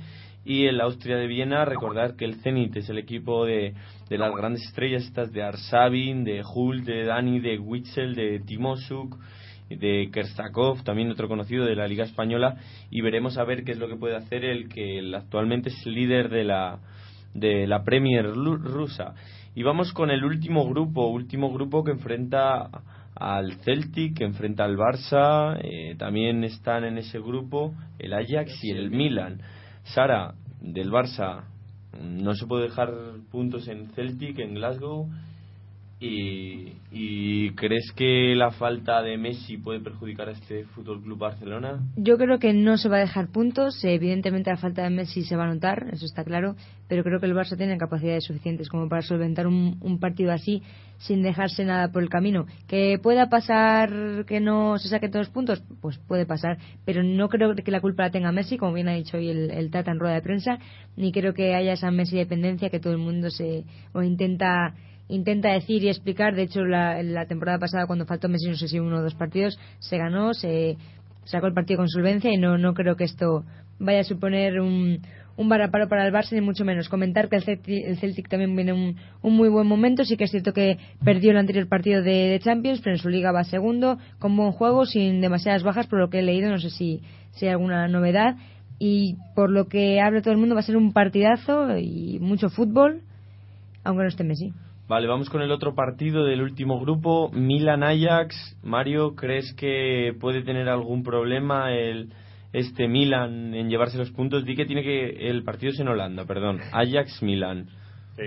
Y el Austria de Viena, recordar que el Zenit es el equipo de, de las grandes estrellas estas de Arsabin, de Hult, de Dani, de Witzel, de Timosuk, de Kerstakov, también otro conocido de la Liga Española. Y veremos a ver qué es lo que puede hacer el que actualmente es líder de la de la Premier rusa. Y vamos con el último grupo, último grupo que enfrenta al Celtic, que enfrenta al Barça, eh, también están en ese grupo el Ajax y el Milan. Sara, del Barça, no se puede dejar puntos en Celtic, en Glasgow. Y, y crees que la falta de Messi puede perjudicar a este Fútbol Club Barcelona? Yo creo que no se va a dejar puntos. Evidentemente, la falta de Messi se va a notar, eso está claro. Pero creo que el Barça tiene capacidades suficientes como para solventar un, un partido así sin dejarse nada por el camino. ¿Que pueda pasar que no se saque todos los puntos? Pues puede pasar. Pero no creo que la culpa la tenga Messi, como bien ha dicho hoy el, el Tata en rueda de prensa. Ni creo que haya esa Messi dependencia que todo el mundo se o intenta intenta decir y explicar. De hecho, la, temporada pasada, cuando faltó Messi, no sé si uno o dos partidos, se ganó, se sacó el partido con solvencia y no, no creo que esto vaya a suponer un, un varaparo para el Barça, ni mucho menos. Comentar que el Celtic, el Celtic también viene un, un muy buen momento. Sí que es cierto que perdió el anterior partido de, de Champions, pero en su liga va segundo, con buen juego, sin demasiadas bajas, por lo que he leído. No sé si, si hay alguna novedad. Y por lo que habla todo el mundo, va a ser un partidazo y mucho fútbol, aunque no esté Messi. Vale, vamos con el otro partido del último grupo, Milan-Ajax. Mario, ¿crees que puede tener algún problema el este Milan en llevarse los puntos? Di que tiene que el partido es en Holanda, perdón. Ajax-Milan. Sí,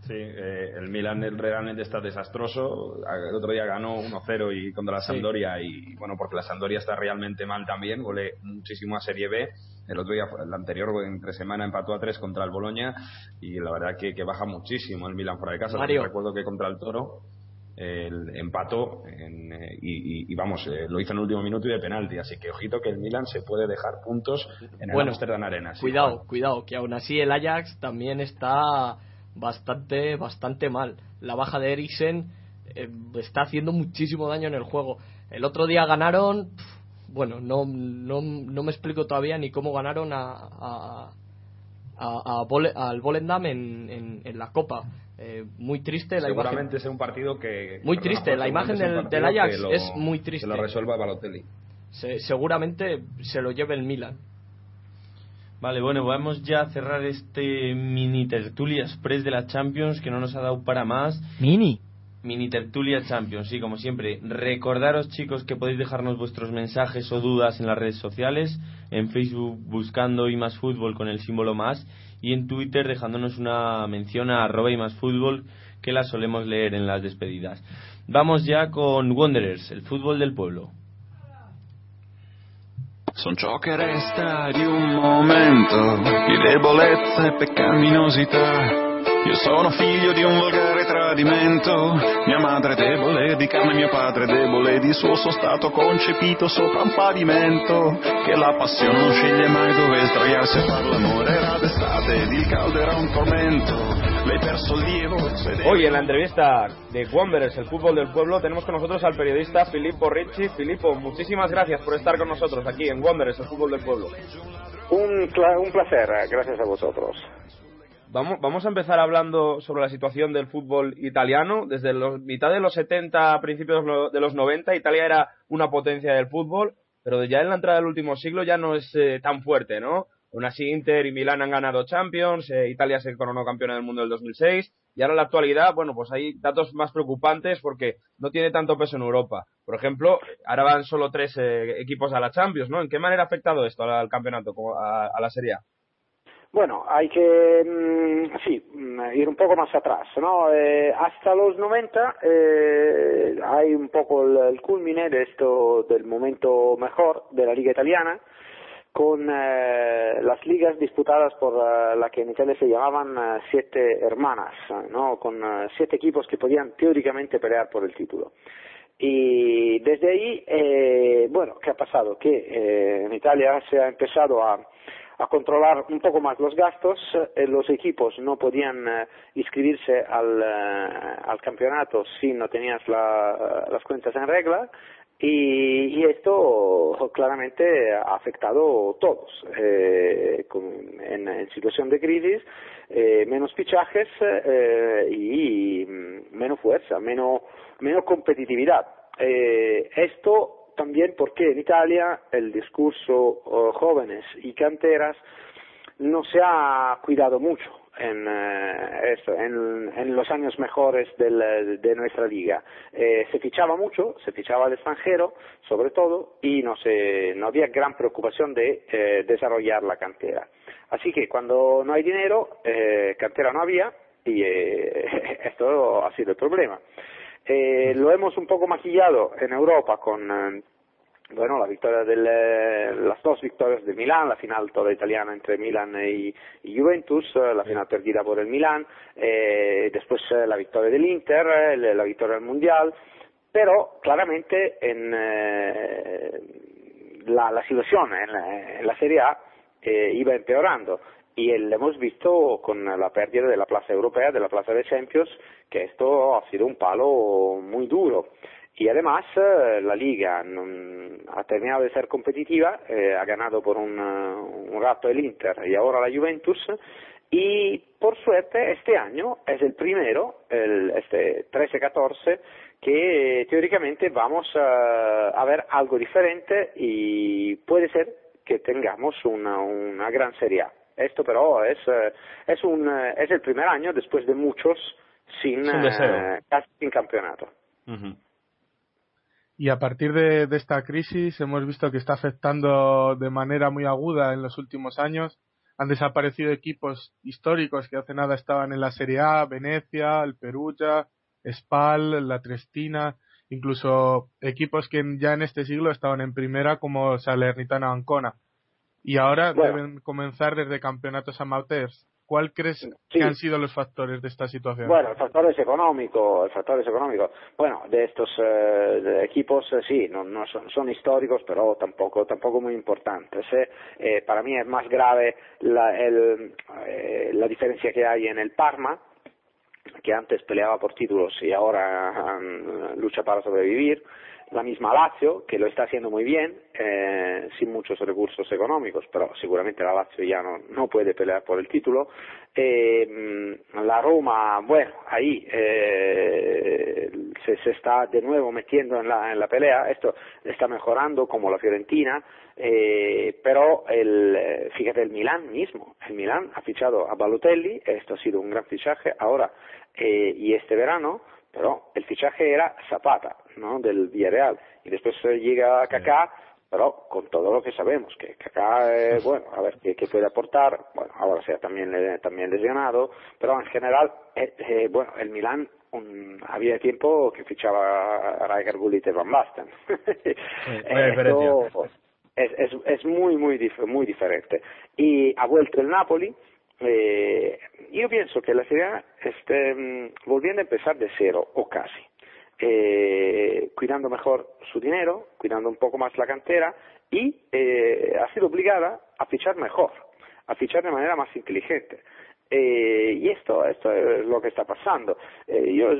sí. eh, el Milan realmente está desastroso. El otro día ganó 1-0 y contra la Sí. Sampdoria y bueno, porque la Sampdoria está realmente mal también. Gole muchísimo a Serie B. El otro día, el anterior, entre semana, empató a 3 contra el Boloña y la verdad que, que baja muchísimo el Milan fuera de casa. Mario. Recuerdo que contra el Toro el empató en, eh, y, y- y vamos, eh, lo hizo en el último minuto y de penalti. Así que ojito que el Milan se puede dejar puntos en el Bueno, Amsterdam Arena. sí, Cuidado, Juan. cuidado, que aún así el Ajax también está bastante, bastante mal. La baja de Eriksen eh, está haciendo muchísimo daño en el juego. El otro día ganaron, bueno, no, no, no me explico todavía ni cómo ganaron a, a, a- a Vole- al Volendam en, en, en la Copa. Eh, muy triste la imagen. Seguramente es un partido que. Muy perdona, triste, la imagen del- del Ajax lo- es muy triste. Que lo resuelva Balotelli. Se- seguramente se lo lleve el Milan. Vale, bueno, vamos ya a cerrar este mini tertulia express de la Champions que no nos ha dado para más. Mini. Mini tertulia Champions, sí, como siempre. Recordaros, chicos, que podéis dejarnos vuestros mensajes o dudas en las redes sociales. En Facebook buscando y más fútbol con el símbolo más. Y en Twitter dejándonos una mención a arroba y más fútbol que la solemos leer en las despedidas. Vamos ya con Wanderers, el fútbol del pueblo. Io sono figlio di un volgare tradimento, mia madre debole, di carne mio padre debole, di suo sono stato concepito sopra un pavimento, che la passione non sceglie mai dove sdraiarsi a far l'amore, era d'estate ed il caldo era un tormento, lei per sollievo sedeva... Hoy en la entrevista de Wanderers, el fútbol del pueblo, tenemos con nosotros al periodista Filippo Ricci. Filippo, muchísimas gracias por estar con nosotros aquí en Wanderers, el fútbol del pueblo. Un, un placer, gracias a vosotros. Vamos, vamos a empezar hablando sobre la situación del fútbol italiano. Desde los mitad de los 70, principios de los 90, Italia era una potencia del fútbol, pero ya en la entrada del último siglo ya no es eh, tan fuerte, ¿no? Aún así, Inter y Milán han ganado Champions, eh, Italia se coronó campeona del mundo en el 2006, y ahora en la actualidad, bueno, pues hay datos más preocupantes porque no tiene tanto peso en Europa. Por ejemplo, ahora van solo tres eh, equipos a la Champions, ¿no? ¿En qué manera ha afectado esto al, campeonato, a, a la Serie A? Bueno, hay que mm, sí, mm, ir un poco más atrás, ¿no? Eh, hasta los 90 eh, hay un poco el, culmine de esto del momento mejor de la liga italiana con eh, las ligas disputadas por eh, la que en Italia se llamaban siete hermanas, ¿no? Con siete equipos que podían teóricamente pelear por el título. Y desde ahí, bueno, ¿qué ha pasado? Que en Italia se ha empezado a, a controlar un poco más los gastos, eh, los equipos no podían eh, inscribirse al, eh, al campeonato si no tenías la- las cuentas en regla y, y esto claramente ha afectado a todos. Con- en, en situación de crisis, menos fichajes y menos fuerza, menos, menos competitividad. Esto también porque en Italia el discurso oh, jóvenes y canteras no se ha cuidado mucho en, eh, eso, en, en los años mejores del- de nuestra liga. Eh, se fichaba mucho, se fichaba al extranjero, sobre todo, y no, se, no había gran preocupación de eh, desarrollar la cantera. Así que cuando no hay dinero, eh, cantera no había, y eh, [LAUGHS] esto ha sido el problema. Eh, lo hemos un poco maquillado en Europa con eh, bueno, la victoria del, eh, las dos victorias de Milán, la final toda italiana entre Milan y, y Juventus, eh, la final perdida por el Milán, eh, después la victoria del Inter, la la victoria del Mundial, pero claramente en eh, la, la situación en la, en la Serie A eh, iba empeorando y lo hemos visto con la pérdida de la plaza europea, de la plaza de Champions, que esto ha sido un palo muy duro. Y además eh, la liga non- ha terminado de ser competitiva, eh, ha ganado por un, eh, un rato el Inter y ahora la Juventus y por suerte este año es el primero, el, este 13-14, que teóricamente vamos a, a ver algo diferente y puede ser que tengamos una, una gran Serie A. Esto pero es, eh, es, un, eh, es el primer año después de muchos sin, eh, casi sin campeonato. Y a partir de, de esta crisis hemos visto que está afectando de manera muy aguda en los últimos años. Han desaparecido equipos históricos que hace nada estaban en la Serie A, Venecia, el Perugia, Spal, la Trestina, incluso equipos que ya en este siglo estaban en primera como Salernitana Ancona. Y ahora Bueno. deben comenzar desde campeonatos amateurs. ¿Cuál crees Sí. que han sido los factores de esta situación? Bueno, el factor es económico, el factor es económico. Bueno, de estos eh, equipos eh, sí, no, no son, son históricos, pero tampoco, tampoco muy importantes. ¿eh? Eh, para mí es más grave la, el, eh, la diferencia que hay en el Parma, que antes peleaba por títulos y ahora mm, lucha para sobrevivir. La misma Lazio, que lo está haciendo muy bien, eh, sin muchos recursos económicos, pero seguramente la Lazio ya no, no puede pelear por el título. Eh, la Roma, bueno, ahí eh, se, se está de nuevo metiendo en la, en la pelea, esto está mejorando como la Fiorentina, eh, pero el, eh, fíjate el Milán mismo, el Milán ha fichado a Balotelli, esto ha sido un gran fichaje, ahora eh, y este verano, pero el fichaje era Zapata, ¿no? Del Villarreal, y después llega Kaká, pero con todo lo que sabemos, que Kaká, eh, bueno, a ver qué, qué puede aportar, bueno, ahora sea también, eh, también lesionado, pero en general, eh, eh, bueno, el Milán un- había tiempo que fichaba a Gullit y Van Basten. [LAUGHS] Esto es, es, es muy, muy, dif- muy diferente. Y ha vuelto el Napoli, eh, io penso che la Serie A esté mm, volviendo a empezar de cero, o casi. Eh, cuidando mejor su dinero, cuidando un poco más la cantera y eh, ha sido obligada a fichar mejor, a fichar de manera más inteligente. Eh, y esto, esto es lo que está pasando. Eh, yo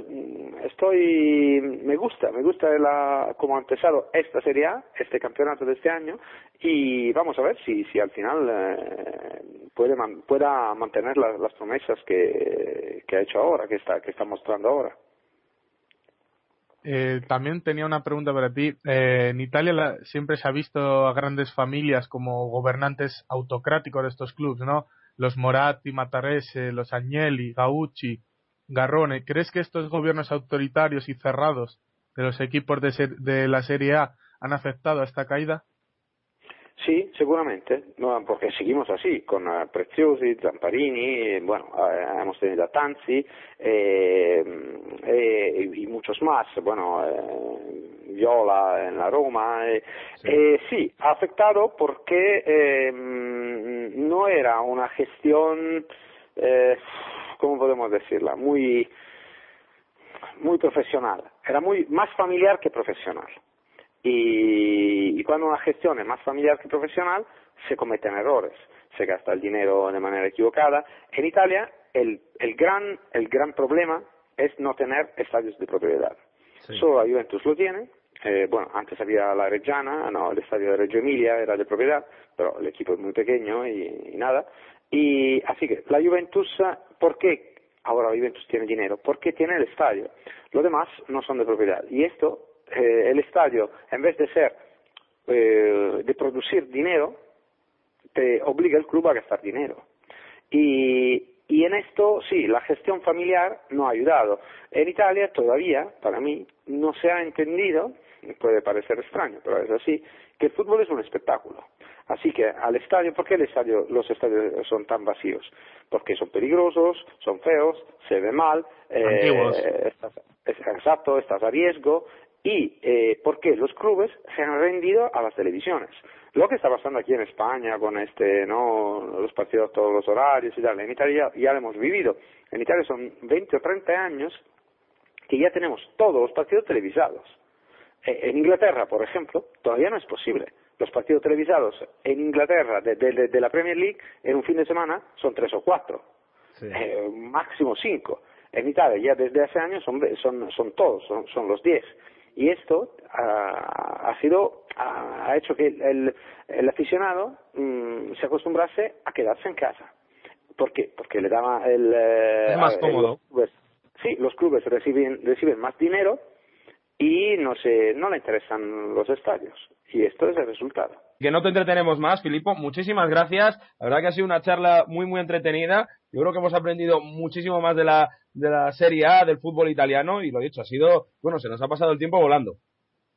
estoy, me gusta, me gusta la, cómo ha empezado esta Serie A, este campeonato de este año, y vamos a ver si, si al final eh, puede pueda mantener la- las promesas que, que ha hecho ahora, que está, que está mostrando ahora. Eh, también tenía una pregunta para ti. Eh, en Italia la- siempre se ha visto a grandes familias como gobernantes autocráticos de estos clubes, ¿no? Los Moratti, Matarese, los Agnelli, Gaucci, Garrone. ¿Crees que estos gobiernos autoritarios y cerrados de los equipos de, ser- de la Serie A han afectado a esta caída? Sí, seguramente, no, porque seguimos así, con eh, Preziosi, Zamparini, eh, bueno, eh, hemos tenido a Tanzi eh, eh, y muchos más, bueno, eh, Viola en la Roma. eh, eh, sí, ha afectado porque eh, mm, no era una gestión, eh, ¿cómo podemos decirla? Muy, muy profesional, era muy más familiar que profesional y, y cuando una gestión es más familiar que profesional se cometen errores, se gasta el dinero de manera equivocada. En Italia el, el, gran, el gran problema es no tener estadios de propiedad. Solo la Juventus lo tiene. Eh, bueno, antes había la Reggiana, no, el estadio de Reggio Emilia era de propiedad, pero el equipo es muy pequeño y, y nada. Y así que la Juventus, ¿por qué ahora la Juventus tiene dinero? Porque tiene el estadio. Los demás no son de propiedad. Y esto eh, el estadio, en vez de ser eh, de producir dinero, te obliga el club a gastar dinero. Y, y en esto, sí, la gestión familiar no ha ayudado. En Italia todavía, para mí, no se ha entendido, puede parecer extraño, pero es así, que el fútbol es un espectáculo. Así que al estadio, ¿por qué el estadio, los estadios son tan vacíos? Porque son peligrosos, son feos, se ve mal, eh, estás, es- exacto, estás a riesgo y eh, porque los clubes se han rendido a las televisiones. Lo que está pasando aquí en España con este, no, los partidos a todos los horarios y tal, en Italia ya, ya lo hemos vivido. En Italia son 20 o 30 años que ya tenemos todos los partidos televisados. Eh, En Inglaterra, por ejemplo, todavía no es posible. Los partidos televisados en Inglaterra de, de- de la Premier League en un fin de semana son tres o cuatro, eh, máximo cinco. En Italia ya desde hace años son, son, son todos, son, son los diez. Y esto ah, ha sido ha, ha hecho que el, el- aficionado mm, se acostumbrase a quedarse en casa. ¿Por qué? Porque le daba el... eh, Es más cómodo. sí, los clubes reciben, reciben más dinero y no se no le interesan los estadios y esto es el resultado Que no te entretenemos más, Filipo. Muchísimas gracias. La verdad que ha sido una charla muy, muy entretenida. Yo creo que hemos aprendido muchísimo más de la, de la Serie A, del fútbol italiano. Y lo dicho, ha sido, bueno, se nos ha pasado el tiempo volando.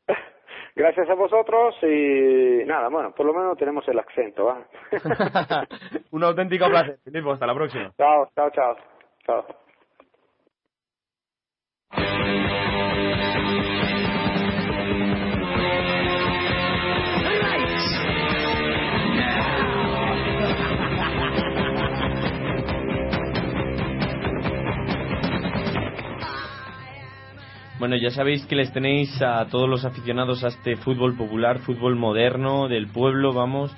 [LAUGHS] gracias a vosotros y nada bueno por lo menos tenemos el acento ¿va? [LAUGHS] [LAUGHS] Un auténtico placer, Filipo. Hasta la próxima. chao chao chao chao Bueno, ya sabéis que les tenéis a todos los aficionados a este fútbol popular, fútbol moderno del pueblo, vamos.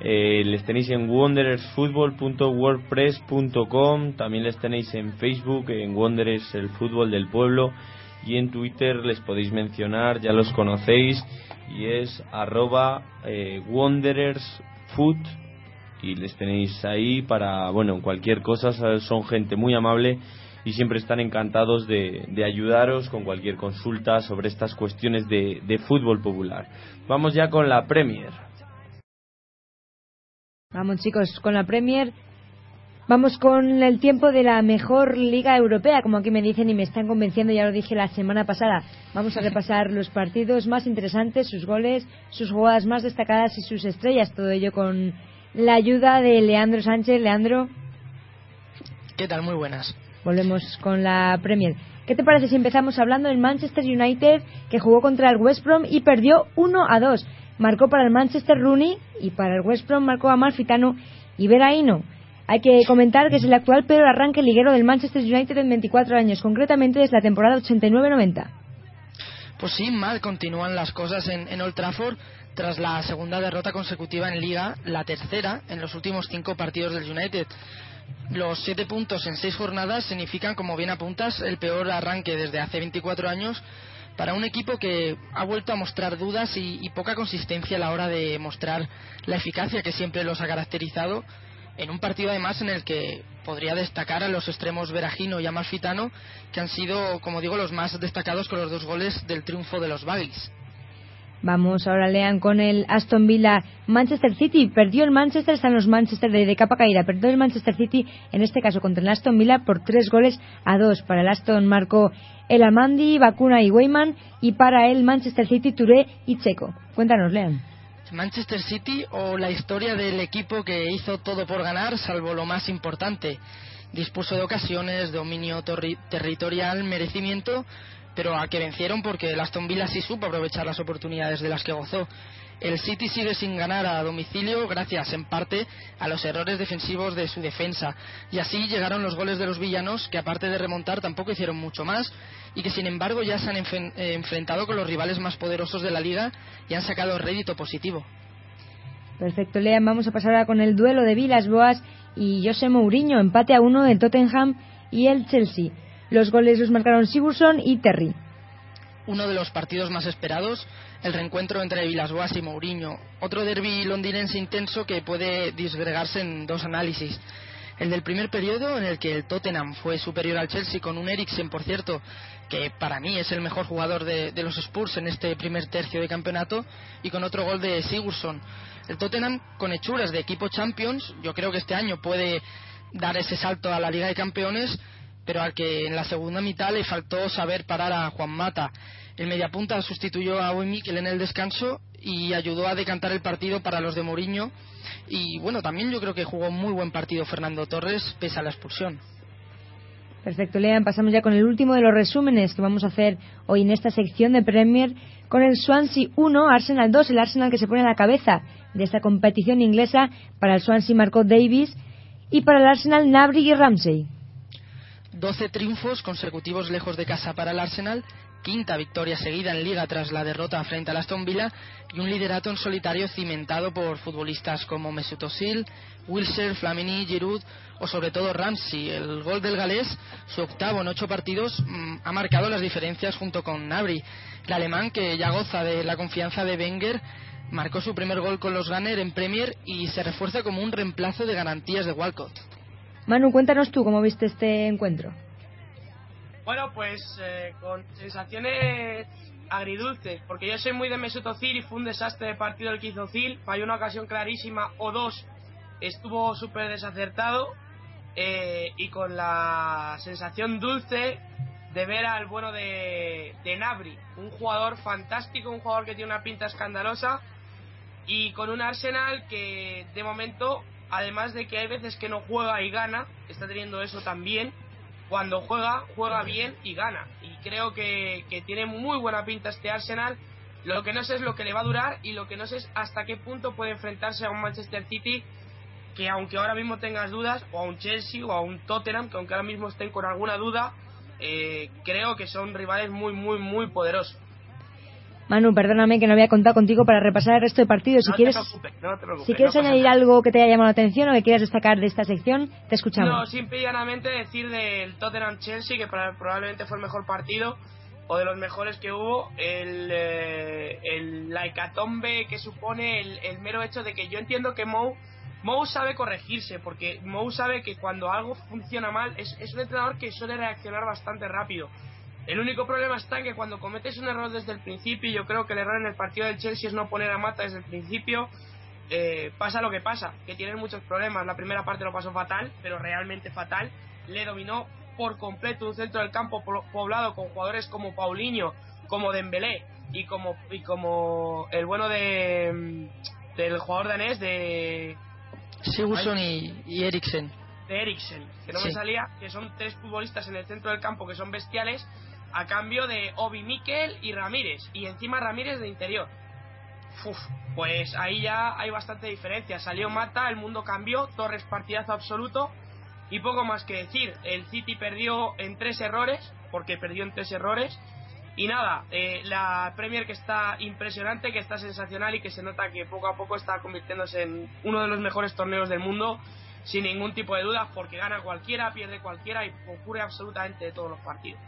Eh, les tenéis en wanderersfootball.wordpress.com, también les tenéis en Facebook, en Wanderers el fútbol del pueblo, y en Twitter les podéis mencionar, ya los conocéis, y es arroba eh, wanderersfoot, y les tenéis ahí para, bueno, cualquier cosa, son gente muy amable y siempre están encantados de, de ayudaros con cualquier consulta sobre estas cuestiones de, de fútbol popular. Vamos ya con la Premier. Vamos chicos, con la Premier. Vamos con el tiempo de la mejor liga europea, como aquí me dicen y me están convenciendo, ya lo dije la semana pasada. Vamos a repasar los partidos más interesantes, sus goles, sus jugadas más destacadas y sus estrellas. Todo ello con la ayuda de Leandro Sánchez. Leandro, ¿Qué tal? Muy buenas. Volvemos con la Premier. ¿Qué te parece si empezamos hablando del Manchester United que jugó contra el West Brom y perdió 1 a 2? Marcó para el Manchester Rooney y para el West Brom marcó Amalfitano y Veraino. Hay que comentar que es el actual peor arranque liguero del Manchester United en 24 años, concretamente desde la temporada 89-90. Pues sí, mal continúan las cosas en, en Old Trafford tras la segunda derrota consecutiva en Liga, la tercera en los últimos cinco partidos del United. Los siete puntos en seis jornadas significan, como bien apuntas, el peor arranque desde hace 24 años para un equipo que ha vuelto a mostrar dudas y, poca consistencia a la hora de mostrar la eficacia que siempre los ha caracterizado en un partido además en el que podría destacar a los extremos Veragino y Amalfitano, que han sido, como digo, los más destacados con los dos goles del triunfo de los Baggies. Vamos ahora, lean con el Aston Villa Manchester City. Perdió el Manchester, están los Manchester de, de capa caída. Perdió el Manchester City, en este caso contra el Aston Villa, por tres goles a dos. Para el Aston marcó el Amandi, Bakuna y Weyman. Y para el Manchester City, Touré y Checo. Cuéntanos, lean. Manchester City o la historia del equipo que hizo todo por ganar, salvo lo más importante. Dispuso de ocasiones, dominio territorial, merecimiento, pero a que vencieron porque el Aston Villa sí supo aprovechar las oportunidades de las que gozó. El City sigue sin ganar a domicilio gracias en parte a los errores defensivos de su defensa y así llegaron los goles de los villanos que aparte de remontar tampoco hicieron mucho más y que sin embargo ya se han eh, enfrentado con los rivales más poderosos de la liga y han sacado rédito positivo. Perfecto, Lean. Vamos a pasar ahora con el duelo de Vilas Boas y José Mourinho. Empate a uno del Tottenham y el Chelsea. Los goles los marcaron Sigurdsson y Terry. Uno de los partidos más esperados, el reencuentro entre Vilas-Boas y Mourinho. Otro derby londinense intenso que puede disgregarse en dos análisis. El del primer periodo, en el que el Tottenham fue superior al Chelsea con un Eriksen, por cierto, que para mí es el mejor jugador de, de los Spurs en este primer tercio de campeonato, y con otro gol de Sigurdsson. El Tottenham, con hechuras de equipo Champions, yo creo que este año puede dar ese salto a la Liga de Campeones pero al que en la segunda mitad le faltó saber parar a Juan Mata. El mediapunta sustituyó a Wayne Mikel en el descanso y ayudó a decantar el partido para los de Mourinho. Y bueno, también yo creo que jugó muy buen partido Fernando Torres pese a la expulsión. Perfecto, Lean. Pasamos ya con el último de los resúmenes que vamos a hacer hoy en esta sección de Premier con el Swansea 1, Arsenal 2, el Arsenal que se pone a la cabeza de esta competición inglesa. Para el Swansea marcó Davis y para el Arsenal Nabri y Ramsey. 12 triunfos consecutivos lejos de casa para el Arsenal, quinta victoria seguida en liga tras la derrota frente al Aston Villa y un liderato en solitario cimentado por futbolistas como Mesut Özil, Wilshere, Flamini, Giroud o sobre todo Ramsey. El gol del galés, su octavo en ocho partidos, mmm, ha marcado las diferencias junto con Nabri. El alemán que ya goza de la confianza de Wenger marcó su primer gol con los Gunner en Premier y se refuerza como un reemplazo de garantías de Walcott. Manu, cuéntanos tú cómo viste este encuentro. Bueno, pues eh, con sensaciones agridulces, porque yo soy muy de Mesut Özil y fue un desastre de partido el que hizo falló una ocasión clarísima o dos, estuvo súper desacertado eh, y con la sensación dulce de ver al bueno de, de Nabri, un jugador fantástico, un jugador que tiene una pinta escandalosa y con un Arsenal que de momento además de que hay veces que no juega y gana, está teniendo eso también. Cuando juega, juega bien y gana. Y creo que, que, tiene muy buena pinta este Arsenal. Lo que no sé es lo que le va a durar y lo que no sé es hasta qué punto puede enfrentarse a un Manchester City que aunque ahora mismo tengas dudas, o a un Chelsea o a un Tottenham, que aunque ahora mismo estén con alguna duda, eh, creo que son rivales muy, muy, muy poderosos. Manu, perdóname que no había contado contigo para repasar el resto de partidos. Si no quieres, te preocupes, no si quieres no añadir nada. algo que te haya llamado la atención o que quieras destacar de esta sección, te escuchamos. No, simple y llanamente decir del Tottenham Chelsea, que probablemente fue el mejor partido o de los mejores que hubo, el, eh, el- la hecatombe que supone el, el mero hecho de que yo entiendo que Mou, Mou sabe corregirse, porque Mou sabe que cuando algo funciona mal es, es un entrenador que suele reaccionar bastante rápido. El único problema está en que cuando cometes un error desde el principio, y yo creo que el error en el partido del Chelsea es no poner a Mata desde el principio, eh, pasa lo que pasa, que tienen muchos problemas. La primera parte lo pasó fatal, pero realmente fatal. Le dominó por completo un centro del campo po- poblado con jugadores como Paulinho, como Dembélé y como y como el bueno de mm, del jugador danés de Sigurdsson y, y Eriksen. de Eriksen, que no me salía, que son tres futbolistas en el centro del campo que son bestiales, a cambio de Obi Mikel y Ramírez, y encima Ramírez de interior. uf, pues ahí ya hay bastante diferencia. Salió Mata, el mundo cambió, Torres partidazo absoluto y poco más que decir. El City perdió en tres errores, porque perdió en tres errores. Y nada, eh, la Premier que está impresionante, que está sensacional y que se nota que poco a poco está convirtiéndose en uno de los mejores torneos del mundo, sin ningún tipo de duda, porque gana cualquiera, pierde cualquiera y ocurre absolutamente de todos los partidos.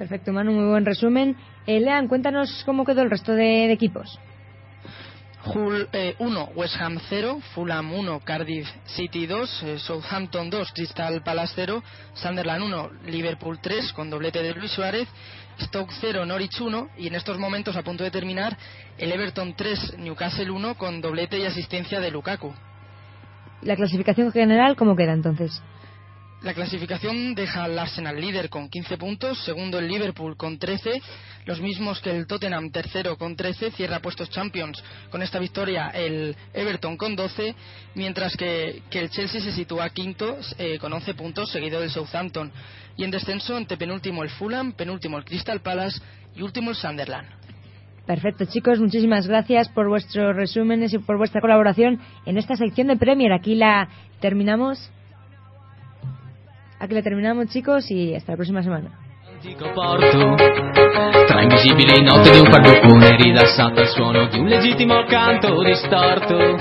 Perfecto, Manu, muy buen resumen. Eh, Lean, cuéntanos cómo quedó el resto de, de equipos. Hull 1, West Ham 0, Fulham 1, Cardiff City 2, eh, Southampton 2, Crystal Palace 0, Sunderland 1, Liverpool 3 con doblete de Luis Suárez, Stoke 0, Norwich 1 y en estos momentos a punto de terminar el Everton 3, Newcastle 1 con doblete y asistencia de Lukaku. ¿La clasificación general cómo queda entonces? La clasificación deja al Arsenal líder con 15 puntos, segundo el Liverpool con 13, los mismos que el Tottenham tercero con 13, cierra puestos Champions con esta victoria el Everton con 12, mientras que, el Chelsea se sitúa quinto eh, con 11 puntos, seguido del Southampton. Y en descenso, ante penúltimo el Fulham, penúltimo el Crystal Palace y último el Sunderland. Perfecto, chicos, muchísimas gracias por vuestros resúmenes y por vuestra colaboración en esta sección de Premier. Aquí la terminamos. Aquí la terminamos, chicos, y hasta la próxima semana. Tra invisibili note di un parruccone rilassato al suono di un legittimo canto distorto.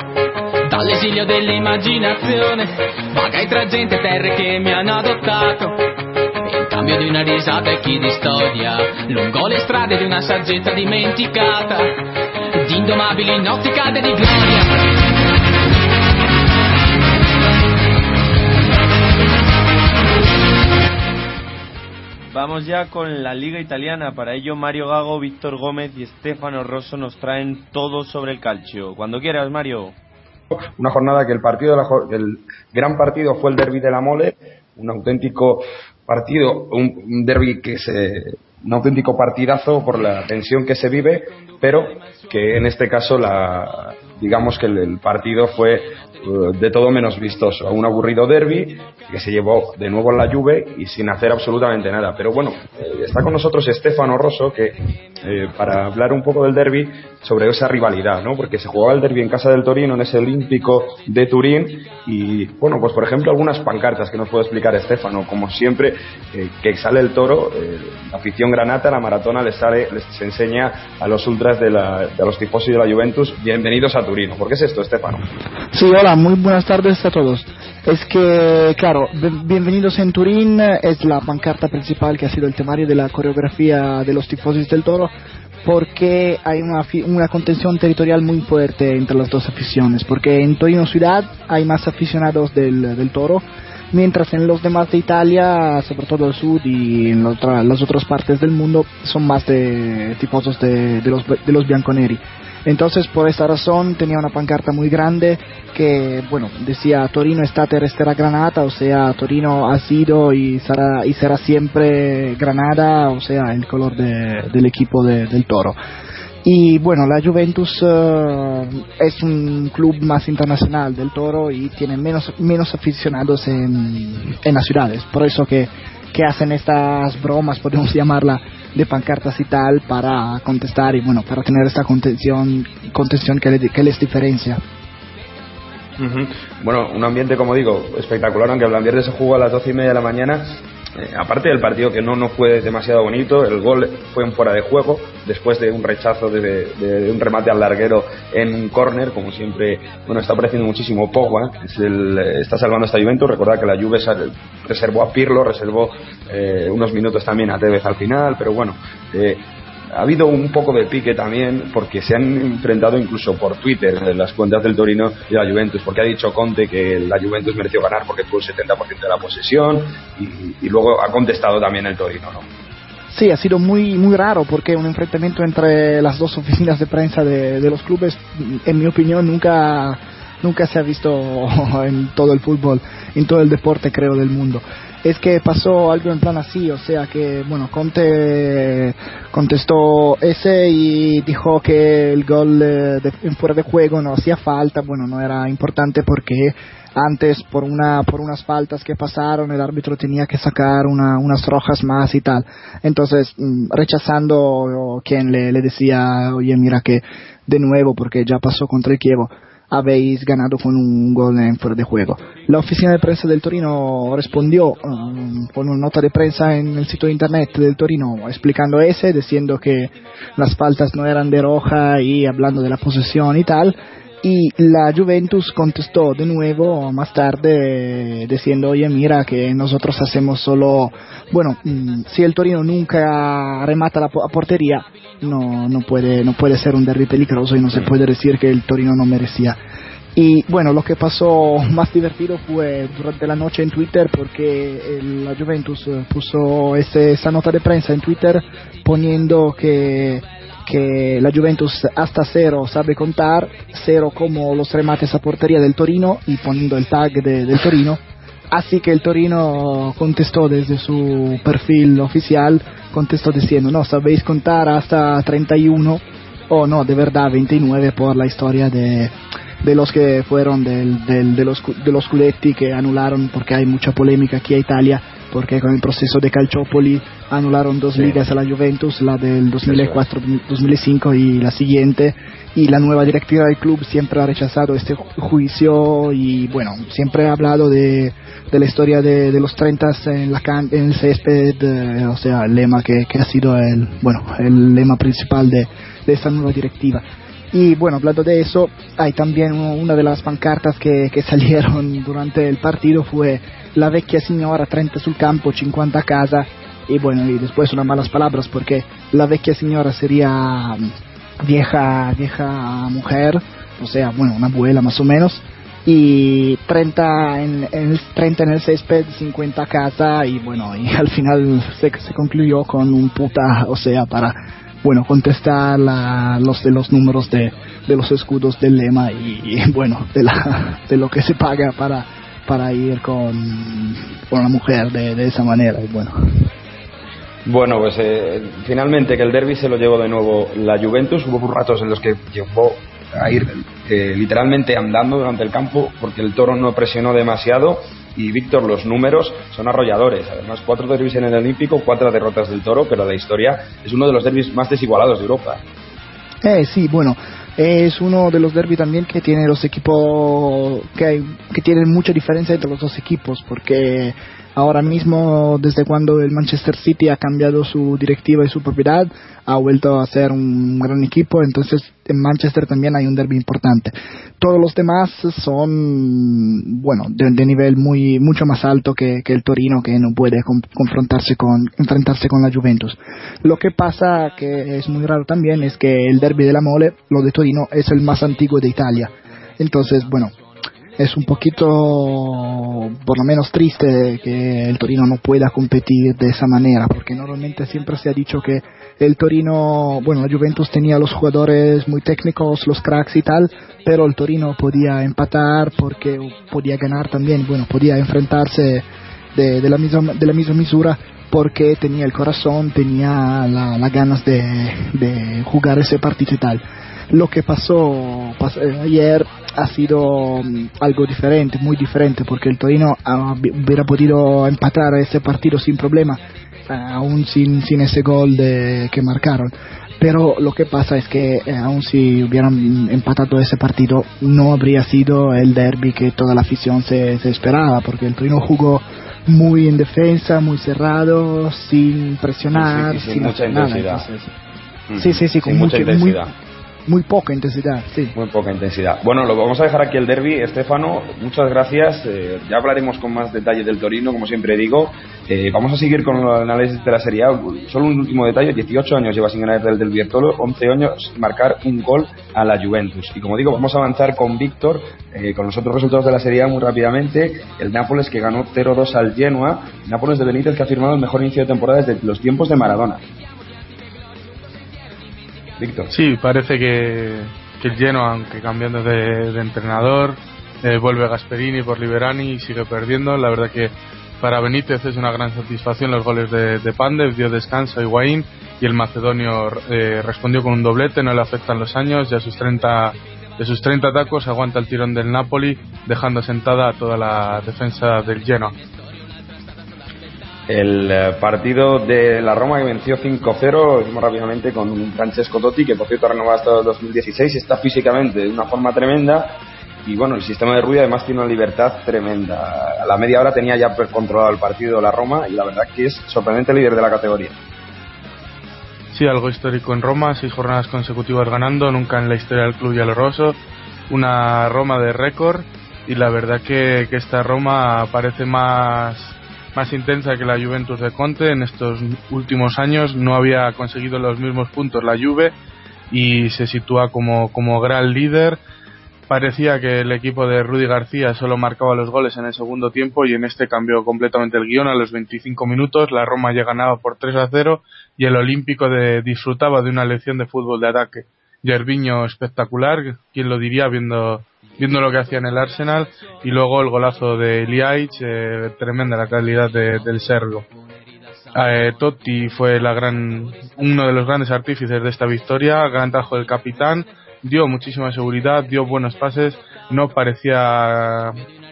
Dall'esilio dell'immaginazione, vagai tra gente e terre che mi hanno adottato. In cambio di una risata e chi di storia, lungo le strade di una saggezza dimenticata, di indomabili notti calde di gloria. Vamos ya con la Liga Italiana. Para ello, Mario Gago, Víctor Gómez y Stefano Rosso nos traen todo sobre el calcio. Cuando quieras, Mario. Una jornada que el partido, el gran partido fue el derby de la Mole, un auténtico partido, un, un derby que se, un auténtico partidazo por la tensión que se vive, pero que en este caso la, digamos que el, partido fue eh, de todo menos vistoso, un aburrido derby que se llevó de nuevo en la Juve y sin hacer absolutamente nada. Pero bueno, eh, está con nosotros Stefano Rosso que eh, para hablar un poco del derby sobre esa rivalidad, ¿no? Porque se jugaba el derby en casa del Torino, en ese Olímpico de Turín y bueno, pues por ejemplo algunas pancartas que nos puede explicar Stefano, como siempre eh, que sale el toro, eh, la afición granata, la maratona les sale, les enseña a los ultras de, la, de los tifosi de la Juventus, bienvenidos a Turino. ¿Por qué es esto, Stefano? Sí, hola, muy buenas tardes a todos. Es que, claro, bienvenidos en Turín es la pancarta principal que ha sido el temario de la coreografía de los tifosis del Toro porque hay una, una contención territorial muy fuerte entre las dos aficiones, porque en Torino ciudad hay más aficionados del, del Toro, mientras en los demás de Italia, sobre todo el sur y en la otra- las otras partes del mundo, son más de tifosos de, de los, de los bianconeri. Entonces, por esta razón, tenía una pancarta muy grande que, bueno, decía Torino estate resterá Granada, o sea, Torino ha sido y será, y será siempre Granada, o sea, el color de- del equipo de- del Toro. Y bueno, la Juventus eh, es un club más internacional del Toro y tiene menos, menos aficionados en, en las ciudades. Por eso que, que hacen estas bromas, podemos [LAUGHS] llamarla, de pancartas y tal, para contestar y bueno, para tener esta contención, contención que, le- que les diferencia. Ujú. Bueno, un ambiente, como digo, espectacular, aunque el ambiente se jugó a las doce y media de la mañana. Eh, aparte del partido que no, no fue demasiado bonito, el gol fue en fuera de juego, después de un rechazo de, un remate al larguero en un córner, como siempre, bueno, está apareciendo muchísimo Pogba, es el, eh, está salvando esta Juventus, recordad que la Juve reservó a Pirlo, reservó eh, unos minutos también a Tevez al final, pero bueno, eh, ha habido un poco de pique también porque se han enfrentado incluso por Twitter las cuentas del Torino y la Juventus, porque ha dicho Conte que la Juventus mereció ganar porque tuvo el 70% de la posesión y, y luego ha contestado también el Torino, ¿no? Sí, ha sido muy muy raro porque un enfrentamiento entre las dos oficinas de prensa de, de los clubes, en mi opinión, nunca nunca se ha visto [LAUGHS] en todo el fútbol, en todo el deporte, creo, del mundo. Es que pasó algo en plan así, o sea que, bueno, Conte contestó ese y dijo que el gol de- en fuera de juego no hacía falta, bueno, no era importante porque antes por una por unas faltas que pasaron el árbitro tenía que sacar una, unas rojas más y tal. Entonces mm, rechazando quien le, le decía oye mira que de nuevo, porque ya pasó contra el Chievo, habéis ganado con un gol en fuera de juego. La oficina de prensa del Torino respondió um, con una nota de prensa en el sitio internet del Torino explicando ese, diciendo que las faltas no eran de roja y hablando de la posesión y tal. Y la Juventus contestó de nuevo más tarde diciendo, oye, mira que nosotros hacemos solo, bueno, mm, si el Torino nunca remata la portería, no, no, puede, no puede ser un derby peligroso y no se puede decir que el Torino no merecía. Y bueno, lo que pasó [LAUGHS] más divertido fue durante la noche en Twitter porque la Juventus eh, puso ese- esa nota de prensa en Twitter poniendo que, que la Juventus hasta cero sabe contar, cero como los remates a portería del Torino y poniendo el tag de- del Torino. Así que el Torino contestó desde su perfil oficial, contestó diciendo, no, sabéis contar hasta 31 o no, de verdad 29 por la historia de, de los que fueron del, del- de, los, de los culetti que anularon, porque hay mucha polémica aquí en Italia, porque con el proceso de Calciopoli anularon dos Sí. ligas a la Juventus, la del 2004-2005 y la siguiente, y la nueva directiva del club siempre ha rechazado este ju- juicio y bueno, siempre ha hablado de, de la historia de, los 30 en, la can- en el césped, o sea, el lema que, que ha sido el, bueno, el lema principal de, de esta nueva directiva. Y bueno, hablando de eso, hay también una de las pancartas que, que [LAUGHS] salieron durante el partido fue la vecchia signora 30 sul campo, 50 a casa. Y bueno, y después unas malas palabras porque la vecchia signora sería vieja, vieja mujer, o sea, bueno, una abuela más o menos. Y 30 en, en el, 30 en el césped, 50 a casa y bueno, y [LAUGHS] al final se, se concluyó con un puta, o sea, para bueno, contestar la- los de los números de, de los escudos del lema y, bueno, de, la, de lo que se paga para, para ir con, con la mujer de esa manera. Y bueno, Bueno, pues eh, finalmente que el derby se lo llevó de nuevo la Juventus. Hubo ratos en los que llegó a ir eh, literalmente andando durante el campo porque el toro no presionó demasiado. Y Víctor, los números son arrolladores. Además, cuatro derbis en el Olímpico, cuatro derrotas del toro, pero la historia es uno de los derbis más desigualados de Europa. Eh, sí, bueno, es uno de los derbis también que tiene los equipos, que, que tienen mucha diferencia entre los dos equipos, porque ahora mismo, desde cuando el Manchester City ha cambiado su directiva y su propiedad, ha vuelto a ser un gran equipo, entonces en Manchester también hay un derby importante. Todos los demás son, bueno, de, nivel muy mucho más alto que, el Torino, que no puede con- confrontarse con, enfrentarse con la Juventus. Lo que pasa, que es muy raro también, es que el derby de la Mole, lo de Torino, es el más antiguo de Italia. Entonces, bueno, es un poquito, por lo menos triste que el Torino no pueda competir de esa manera, porque normalmente siempre se ha dicho que el Torino, bueno, la Juventus tenía los jugadores muy técnicos, los cracks y tal, pero el Torino podía empatar porque podía ganar también, bueno, podía enfrentarse de, de la, misma, de la misma misura porque tenía el corazón, tenía la- las ganas de, de jugar ese partido y tal. Lo que pasó pas- eh, ayer ha sido mm, algo diferente, muy diferente, porque el Torino hubiera podido empatar ese partido sin problema, ah, aún sin, sin ese gol de, que marcaron. Pero lo que pasa es que eh, aún si hubieran empatado ese partido, no habría sido el derby que toda la afición se, se esperaba, porque el Torino jugó muy en defensa, muy cerrado, sin presionar, Sí, sí, sí, sin mucha nada. intensidad. Entonces. Sí, sí, sí, con Sin mucha intensidad. Muy, muy poca intensidad, sí. Muy poca intensidad. Bueno, lo vamos a dejar aquí el derby. Estefano, muchas gracias. Eh, ya hablaremos con más detalle del Torino, como siempre digo. Eh, vamos a seguir con el análisis de la Serie A. Solo un último detalle: 18 años lleva sin ganar el del Viertolo, 11 años marcar un gol a la Juventus. Y como digo, vamos a avanzar con Víctor, eh, con los otros resultados de la Serie A muy rápidamente. El Nápoles que ganó 0-2 al Genoa. Nápoles de Benítez que ha firmado el mejor inicio de temporada desde los tiempos de Maradona. Víctor. Sí, parece que, que el Genoa, aunque cambiando de, de entrenador, eh, vuelve Gasperini por Liberani y sigue perdiendo. La verdad que para Benítez es una gran satisfacción los goles de, de Pandev, dio descanso a Higuaín y el macedonio eh, respondió con un doblete, no le afectan los años, ya sus 30 de sus 30 tacos aguanta el tirón del Napoli, dejando sentada a toda la defensa del Genoa. El eh, partido de la Roma que venció 5-0, hicimos rápidamente con Francesco Totti, que por cierto ha renovado hasta el 2016, está físicamente de una forma tremenda y bueno, el sistema de Rui además tiene una libertad tremenda. A la media hora tenía ya controlado el partido la Roma y la verdad que es sorprendente líder de la categoría. Sí, algo histórico en Roma, seis jornadas consecutivas ganando, nunca en la historia del club Rosso, una Roma de récord y la verdad que, que esta Roma parece más más intensa que la Juventus de Conte. En estos últimos años no había conseguido los mismos puntos la Juve y se sitúa como, como gran líder. Parecía que el equipo de Rudy García solo marcaba los goles en el segundo tiempo y en este cambió completamente el guion a los 25 minutos. La Roma ya ganaba por 3 a 0 y el Olímpico de, disfrutaba de una lección de fútbol de ataque. Yerviño espectacular, quien lo diría viendo viendo lo que hacía en el Arsenal y luego el golazo de Liaich, eh, tremenda la calidad del serbo. Eh, Totti fue uno de los grandes artífices de esta victoria, gran trabajo del capitán, dio muchísima seguridad, dio buenos pases, no parecía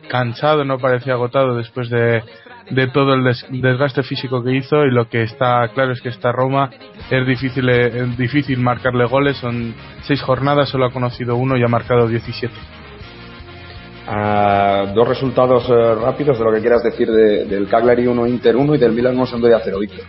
cansado, no parecía agotado después de, de todo el desgaste físico que hizo y lo que está claro es que esta Roma es difícil, eh, es difícil marcarle goles, son seis jornadas, solo ha conocido uno y ha marcado 17 dos resultados eh, rápidos de lo que quieras decir del Cagliari 1 Inter 1 y del Milan 1 Sampdoria 0 Víctor.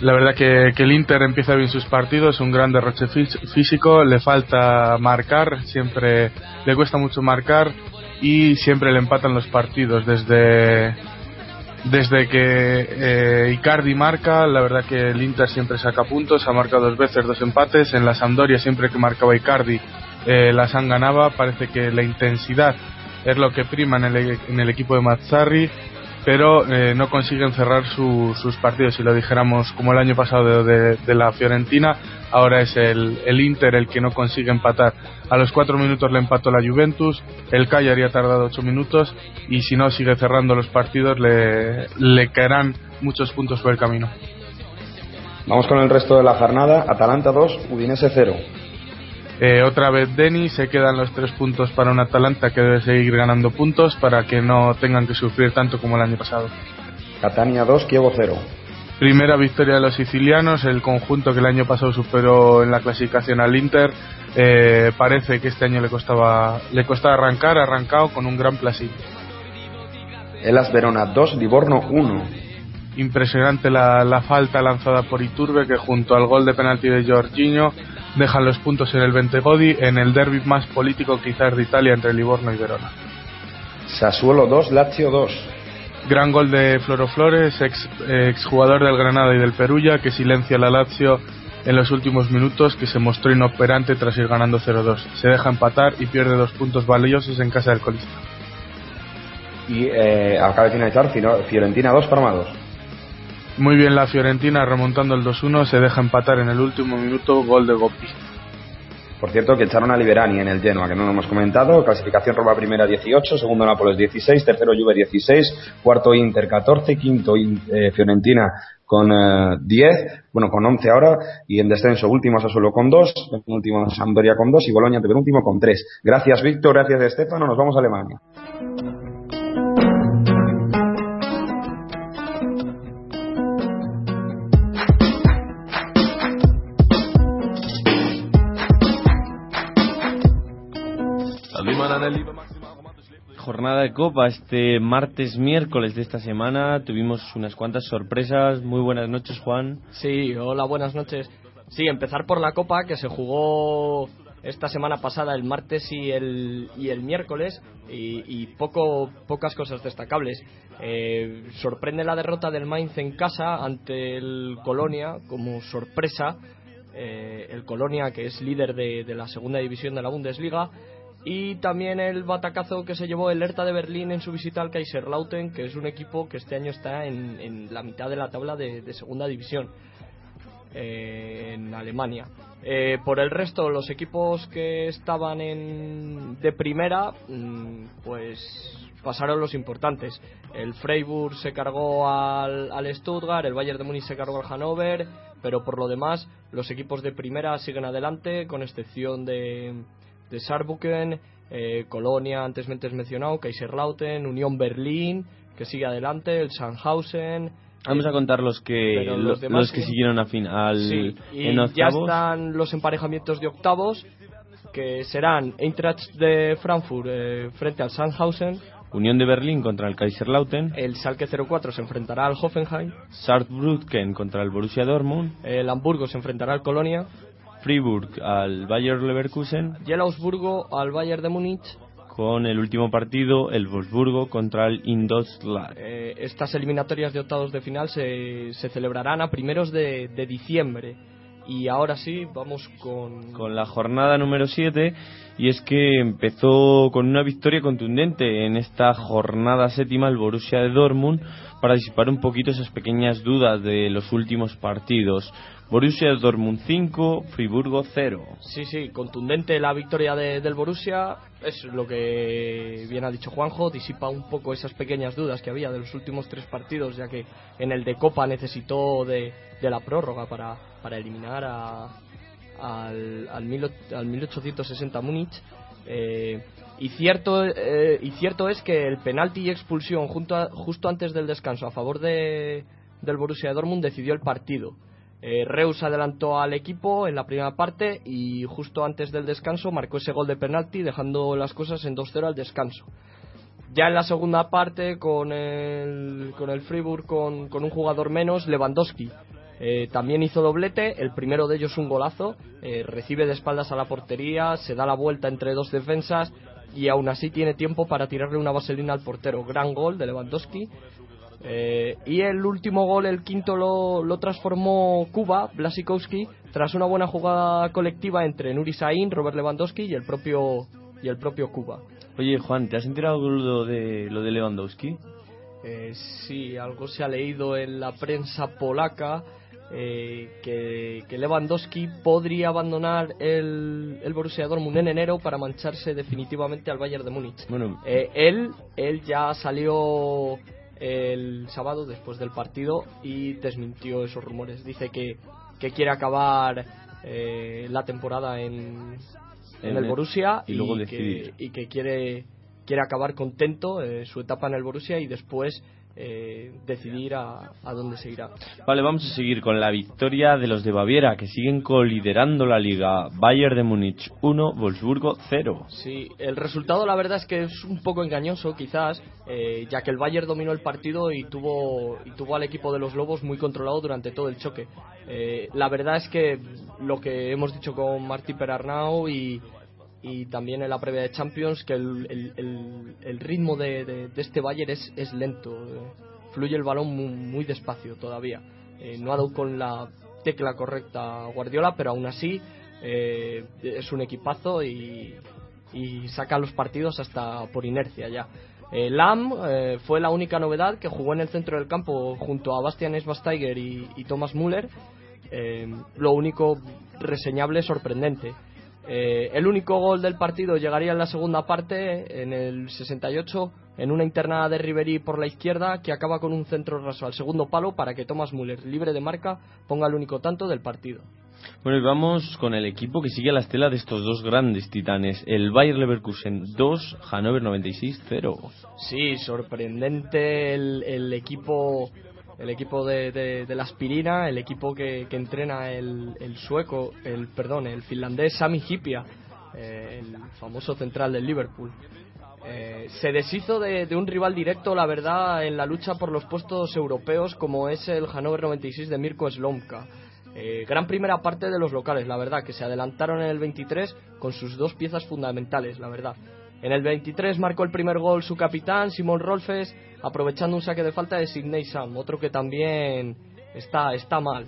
La verdad que, que, el Inter empieza bien sus partidos, un gran derroche físico, le falta marcar, siempre le cuesta mucho marcar y siempre le empatan los partidos. Desde, desde que eh, Icardi marca, la verdad que el Inter siempre saca puntos, ha marcado dos veces dos empates, en la Sampdoria siempre que marcaba Icardi eh, la San ganaba, parece que la intensidad es lo que prima en el, en el equipo de Mazzarri, pero eh, no consiguen cerrar sus partidos, si lo dijéramos como el año pasado de, la Fiorentina, ahora es el, el, Inter el que no consigue empatar. A los cuatro minutos le empató la Juventus, el Cagliari ha tardado ocho minutos y si no sigue cerrando los partidos le, le caerán muchos puntos por el camino. Vamos con el resto de la jornada. Atalanta 2, Udinese 0. Eh, otra vez Denny, se quedan los tres puntos para un Atalanta que debe seguir ganando puntos para que no tengan que sufrir tanto como el año pasado. Catania 2, Kievo 0. Primera victoria de los sicilianos, el conjunto que el año pasado superó en la clasificación al Inter. Eh, parece que este año le costaba, le costaba arrancar, arrancado con un gran placer. Elas Verona 2, Livorno 1. Impresionante la, la falta lanzada por Iturbe que junto al gol de penalti de Jorginho dejan los puntos en el Ventegodi en el derby más político quizás de Italia entre Livorno y Verona. Sassuolo 2, Lazio 2. Gran gol de Floro Flores, ex, ex jugador del Granada y del Perugia, que silencia la Lazio en los últimos minutos, que se mostró inoperante tras ir ganando 0-2. Se deja empatar y pierde dos puntos valiosos en casa del colista. Y eh, acaba de finalizar Fiorentina 2, Parma 2. Muy bien la Fiorentina remontando el 2-1, se deja empatar en el último minuto, gol de Gopi. Por cierto, que echaron a Liberani en el Genoa, que no lo hemos comentado. Clasificación Roma primera 18, segundo Nápoles 16, tercero Juve 16, cuarto Inter 14, quinto eh, Fiorentina con 10, eh, bueno, con 11 ahora, y en descenso último Sassuolo con 2, último Sampdoria con 2 y Boloña penúltimo con 3. Gracias Víctor, gracias Estefano, nos vamos a Alemania. Jornada de Copa este martes, miércoles de esta semana. Tuvimos unas cuantas sorpresas. Muy buenas noches, Juan. Sí, hola, buenas noches. Sí, empezar por la Copa que se jugó esta semana pasada el martes y el, y el miércoles y, poco, pocas cosas destacables. Eh, sorprende la derrota del Mainz en casa ante el Colonia como sorpresa. Eh, el Colonia, que es líder de, de la segunda división de la Bundesliga, y también el batacazo que se llevó el Hertha de Berlín en su visita al Kaiserlauten, que es un equipo que este año está en, la mitad de la tabla de, segunda división eh, en Alemania. Eh, por el resto, los equipos que estaban en, de primera, mm, pues pasaron los importantes. El Freiburg se cargó al, al Stuttgart, el Bayern de Múnich se cargó al Hannover, pero por lo demás, los equipos de primera siguen adelante, con excepción de de Saarbrücken, eh, Colonia, antes mencionado, Kaiserlauten, Unión Berlín, que sigue adelante, el Sandhausen. Vamos a contar los que los demás que siguieron a final Sí, y en ya están los emparejamientos de octavos, que serán Eintracht de Frankfurt eh, frente al Sandhausen, Unión de Berlín contra el Kaiserlauten, el Schalke 04 se enfrentará al Hoffenheim, Saarbrücken contra el Borussia Dortmund, el Hamburgo se enfrentará al Colonia, Fribourg al Bayer Leverkusen, y el Augsburgo al Bayern de Múnich. con el último partido el Wolfsburgo contra el Indostlag. Eh, estas eliminatorias de octavos de final se, se celebrarán a primeros de, de diciembre. Y ahora sí, vamos con... con la jornada número 7 y es que empezó con una victoria contundente en esta jornada séptima el Borussia de Dortmund para disipar un poquito esas pequeñas dudas de los últimos partidos. Borussia de Dortmund 5, Friburgo 0. Sí, sí, contundente la victoria de- del Borussia. Es lo que bien ha dicho Juanjo, disipa un poco esas pequeñas dudas que había de los últimos tres partidos, ya que en el de Copa necesitó de, de la prórroga para, para eliminar a, al, al, mil, al 1860 Múnich. Eh, y, cierto, eh, y cierto es que el penalti y expulsión junto a- justo antes del descanso a favor de, del Borussia Dortmund decidió el partido. Eh, Reus adelantó al equipo en la primera parte y justo antes del descanso marcó ese gol de penalti dejando las cosas en 2-0 al descanso. Ya en la segunda parte con el, con el Fribourg con, con un jugador menos, Lewandowski eh, también hizo doblete, el primero de ellos un golazo, eh, recibe de espaldas a la portería, se da la vuelta entre dos defensas y aún así tiene tiempo para tirarle una vaselina al portero. Gran gol de Lewandowski. Eh, y el último gol, el quinto, lo, lo transformó Cuba, Blasikowski, tras una buena jugada colectiva entre Nuri Sahin, Robert Lewandowski y el propio, y el propio Cuba. Oye Juan, ¿te has enterado lo de, lo de Lewandowski? Eh, sí, algo se ha leído en la prensa polaca eh, que, que Lewandowski podría abandonar el, el Borussia Dortmund en enero para mancharse definitivamente al Bayern de Múnich. Bueno, Eh, él, él ya salió el sábado después del partido y desmintió esos rumores. Dice que, que quiere acabar eh, la temporada en, en En el Borussia y luego que, y que quiere, quiere acabar contento eh, su etapa en el Borussia y después eh, decidir a, a dónde se irá. Vale, vamos a seguir con la victoria de los de Baviera que siguen coliderando la liga. Bayern de Múnich 1, Wolfsburgo 0. Sí, el resultado la verdad es que es un poco engañoso quizás, eh, ya que el Bayern dominó el partido y tuvo, y tuvo al equipo de los Lobos muy controlado durante todo el choque. Eh, la verdad es que lo que hemos dicho con Martí Perarnau y, y también en la previa de Champions, que el, el- el- ritmo de, de- este Bayern es, es lento, fluye el balón muy, muy despacio todavía. Eh, no ha dado con la tecla correcta Guardiola, pero aún así eh, es un equipazo y, y saca los partidos hasta por inercia ya. Eh, Lam eh, fue la única novedad que jugó en el centro del campo junto a Bastian Schweinsteiger y, y Thomas Müller. Lo único reseñable, sorprendente. Eh, el único gol del partido llegaría en la segunda parte, en el 68, en una internada de Ribery por la izquierda que acaba con un centro raso al segundo palo para que Thomas Müller, libre de marca, ponga el único tanto del partido. Bueno, y vamos con el equipo que sigue a la estela de estos dos grandes titanes. El Bayer Leverkusen 2, Hannover 96 0. Sí, sorprendente el, el equipo el equipo de, de- la aspirina, el equipo que, que entrena el, el sueco, el perdón, el finlandés Sami Hipia, eh, el famoso central del Liverpool. Eh, se deshizo de, de un rival directo, la verdad, en la lucha por los puestos europeos como es el Hannover 96 de Mirko Slomka. Eh, gran primera parte de los locales, la verdad, que se adelantaron en el 23 con sus dos piezas fundamentales, la verdad. En el 23 marcó el primer gol su capitán, Simon Rolfes, aprovechando un saque de falta de Sidney Sam, otro que también está, está mal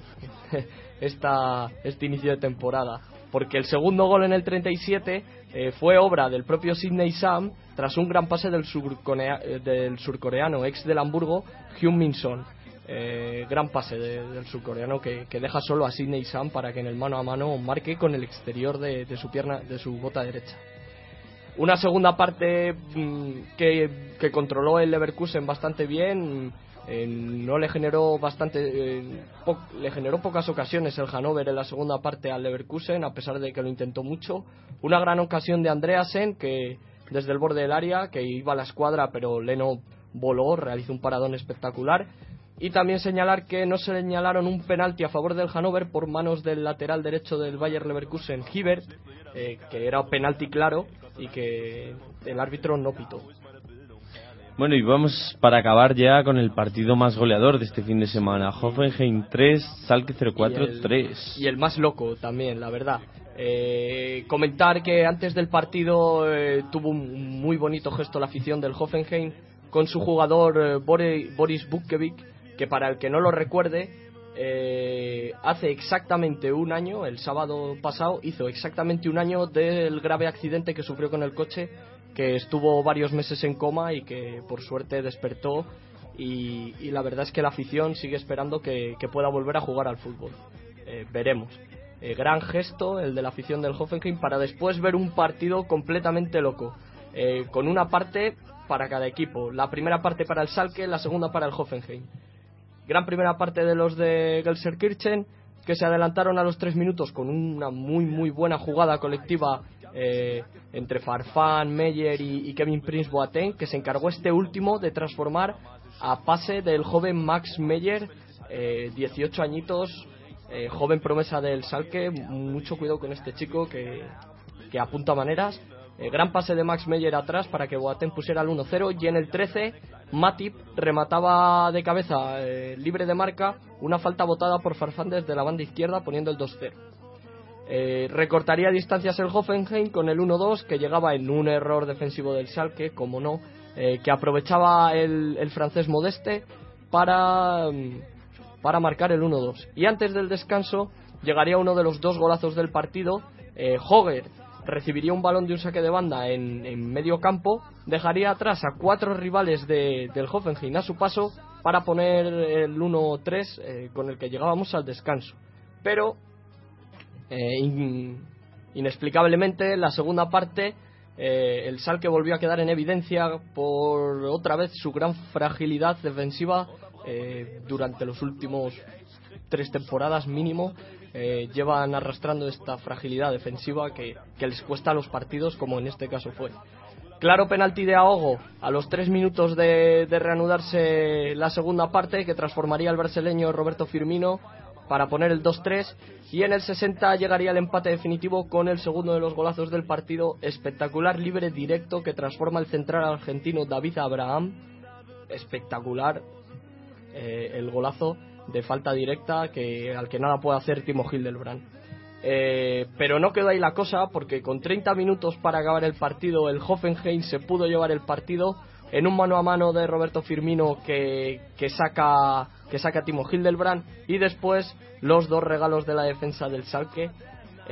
[LAUGHS] esta, este inicio de temporada. Porque el segundo gol en el 37 eh, fue obra del propio Sidney Sam tras un gran pase del, eh, del surcoreano ex del Hamburgo, Hyun Min Son. Eh, gran pase de- del surcoreano que, que deja solo a Sidney Sam para que en el mano a mano marque con el exterior de, de su pierna, de su bota derecha. Una segunda parte mm, que, controló el Leverkusen bastante bien. no le generó bastante le generó pocas ocasiones el Hannover en la segunda parte al Leverkusen a pesar de que lo intentó mucho una gran ocasión de Andreasen que desde el borde del área que iba a la escuadra pero Leno voló, realizó un paradón espectacular. Y también señalar que no se señalaron un penalti a favor del Hannover por manos del lateral derecho del Bayer Leverkusen, Hibbert, eh, que era penalti claro y que el árbitro no pitó. Bueno, y vamos para acabar ya con el partido más goleador de este fin de semana. Hoffenheim 3, Salke 04 Y el- 3. Y el más loco también, la verdad. Eh, comentar que antes del partido eh, tuvo un muy bonito gesto la afición del Hoffenheim con su jugador eh, Boris Bukevich, que para el que no lo recuerde, eh, hace exactamente un año, el sábado pasado, hizo exactamente un año del grave accidente que sufrió con el coche, que estuvo varios meses en coma y que por suerte despertó. Y, la verdad es que la afición sigue esperando que, pueda volver a jugar al fútbol. Eh, veremos. Eh, gran gesto el de la afición del Hoffenheim para después ver un partido completamente loco. con una parte para cada equipo. La primera parte para el Salke, la segunda para el Hoffenheim. Gran primera parte de los de Gelsenkirchen, que se adelantaron a los tres minutos con una muy muy buena jugada colectiva eh, entre Farfán, Meyer y, Kevin Prince Boateng, que se encargó este último de transformar a pase del joven Max Meyer, eh, 18 añitos, eh, joven promesa del Salke. Mucho cuidado con este chico que, que apunta maneras. Eh, gran pase de Max Meyer atrás para que Boateng pusiera el 1-0 y en el 13 Matip remataba de cabeza eh, libre de marca una falta botada por Farfán desde la banda izquierda poniendo el 2-0. Eh, recortaría distancias el Hoffenheim con el 1-2 que llegaba en un error defensivo del Schalke, como no, eh, que aprovechaba el, francés Modeste para, mm, para marcar el 1-2. Y antes del descanso llegaría uno de los dos golazos del partido. Eh, Hoger recibiría un balón de un saque de banda en, en medio campo, dejaría atrás a cuatro rivales de- del Hoffenheim a su paso para poner el 1-3 eh, con el que llegábamos al descanso. Pero eh, in- inexplicablemente, la segunda parte, eh, el Salque volvió a quedar en evidencia por otra vez su gran fragilidad defensiva eh, durante los últimos tres temporadas mínimo. Eh, llevan arrastrando esta fragilidad defensiva que, les cuesta a los partidos, como en este caso fue. Claro penalti de ahogo a los tres minutos de, de reanudarse la segunda parte que transformaría al brasileño Roberto Firmino para poner el 2-3 y en el 60 llegaría el empate definitivo con el segundo de los golazos del partido, espectacular libre directo que transforma el central argentino David Abraham, espectacular eh, el golazo de falta directa que al que nada puede hacer Timo Hildebrand. Eh, pero no quedó ahí la cosa porque con 30 minutos para acabar el partido el Hoffenheim se pudo llevar el partido en un mano a mano de Roberto Firmino que, que saca que saca Timo Hildebrand y después los dos regalos de la defensa del Salque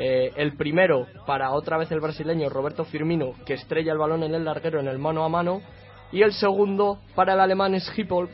Eh, el primero para otra vez el brasileño Roberto Firmino que estrella el balón en el larguero en el mano a mano y el segundo para el alemán Schiphol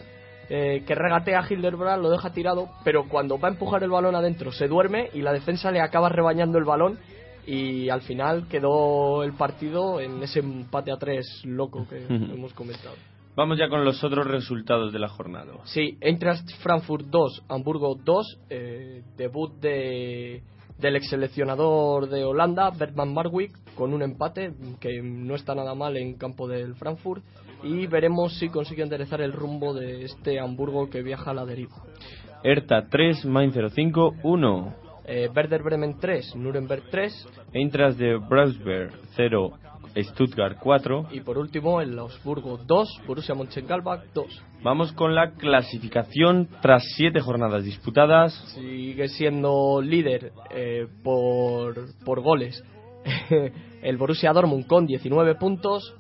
eh, que regatea a Hildebrand, lo deja tirado, pero cuando va a empujar el balón adentro se duerme y la defensa le acaba rebañando el balón y al final quedó el partido en ese empate a tres loco que hemos comentado. Vamos ya con los otros resultados de la jornada. Sí, Eintracht Frankfurt 2, Hamburgo 2, eh, debut de, del ex seleccionador de Holanda, Bertman Marwijk, con un empate que no está nada mal en campo del Frankfurt y veremos si consigue enderezar el rumbo de este Hamburgo que viaja a la deriva. Hertha 3, Main 05 1. Eh, Werder Bremen 3, Nuremberg 3 Eintracht de Braunschweig 0, Stuttgart 4. y por último el Augsburgo 2, Borussia Mönchengladbach 2. Vamos con la clasificación tras 7 jornadas disputadas. Sigue siendo líder eh, por, por goles [LAUGHS] el Borussia Dortmund con 19 puntos,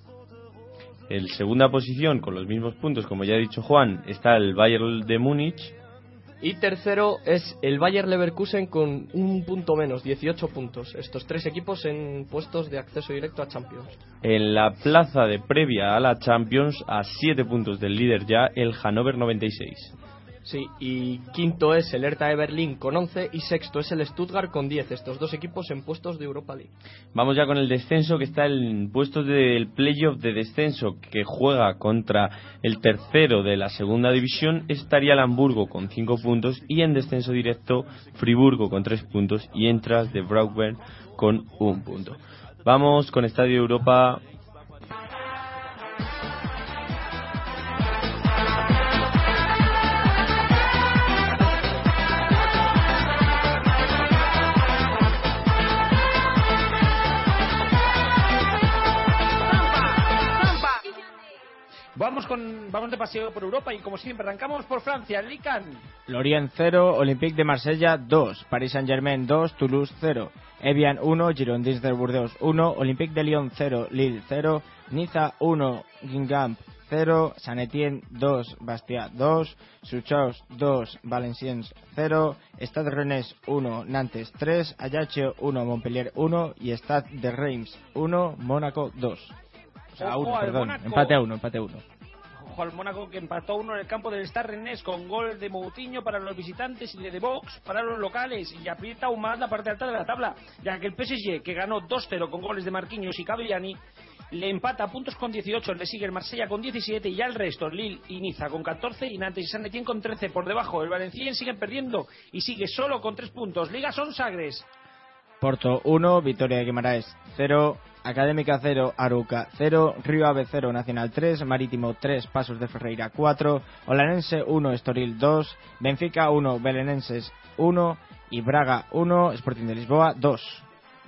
En segunda posición, con los mismos puntos, como ya ha dicho Juan, está el Bayern de Múnich. Y tercero es el Bayer Leverkusen con un punto menos, 18 puntos. Estos tres equipos en puestos de acceso directo a Champions. En la plaza de previa a la Champions, a 7 puntos del líder ya, el Hannover 96. Sí, y quinto es el Hertha de Berlín con 11 y sexto es el Stuttgart con 10. Estos dos equipos en puestos de Europa League. Vamos ya con el descenso que está en puestos del playoff de descenso que juega contra el tercero de la segunda división. Estaría el Hamburgo con 5 puntos y en descenso directo Friburgo con 3 puntos y entras de Braunschweig con 1 punto. Vamos con Estadio Europa vamos con vamos de paseo por Europa y como siempre arrancamos por Francia, Lican. Lorient 0, Olympique de Marsella 2, Paris Saint-Germain 2, Toulouse 0, Evian 1, Girondins de Burdeos 1, Olympique de Lyon 0, Lille 0, Niza 1, Guingamp 0, Saint Etienne 2, Bastia 2, Suchaus 2, Valenciennes 0, Stade Rennes 1, Nantes 3, Ajaccio 1, Montpellier 1 y Stade de Reims 1, Mónaco 2. O sea, Ojo 1, al perdón. Empate a 1, empate a 1. Ojo al Mónaco que empató uno en el campo del Star Rennes con gol de Moutinho para los visitantes y de The Box para los locales y aprieta aún más la parte alta de la tabla, ya que el PSG que ganó 2-0 con goles de Marquinhos y Cavillani le empata a puntos con 18, le sigue el Marsella con 17 y ya el resto, Lille y Niza con 14 y Nantes y San Etienne con 13 por debajo. El Valenciennes sigue perdiendo y sigue solo con 3 puntos. Liga son Sagres. Porto 1, Victoria de Guimaraes 0, Académica 0, Aruca 0, Río Ave 0, Nacional 3, Marítimo 3, Pasos de Ferreira 4, Olanense 1, Estoril 2, Benfica 1, Belenenses 1 y Braga 1, Sporting de Lisboa 2.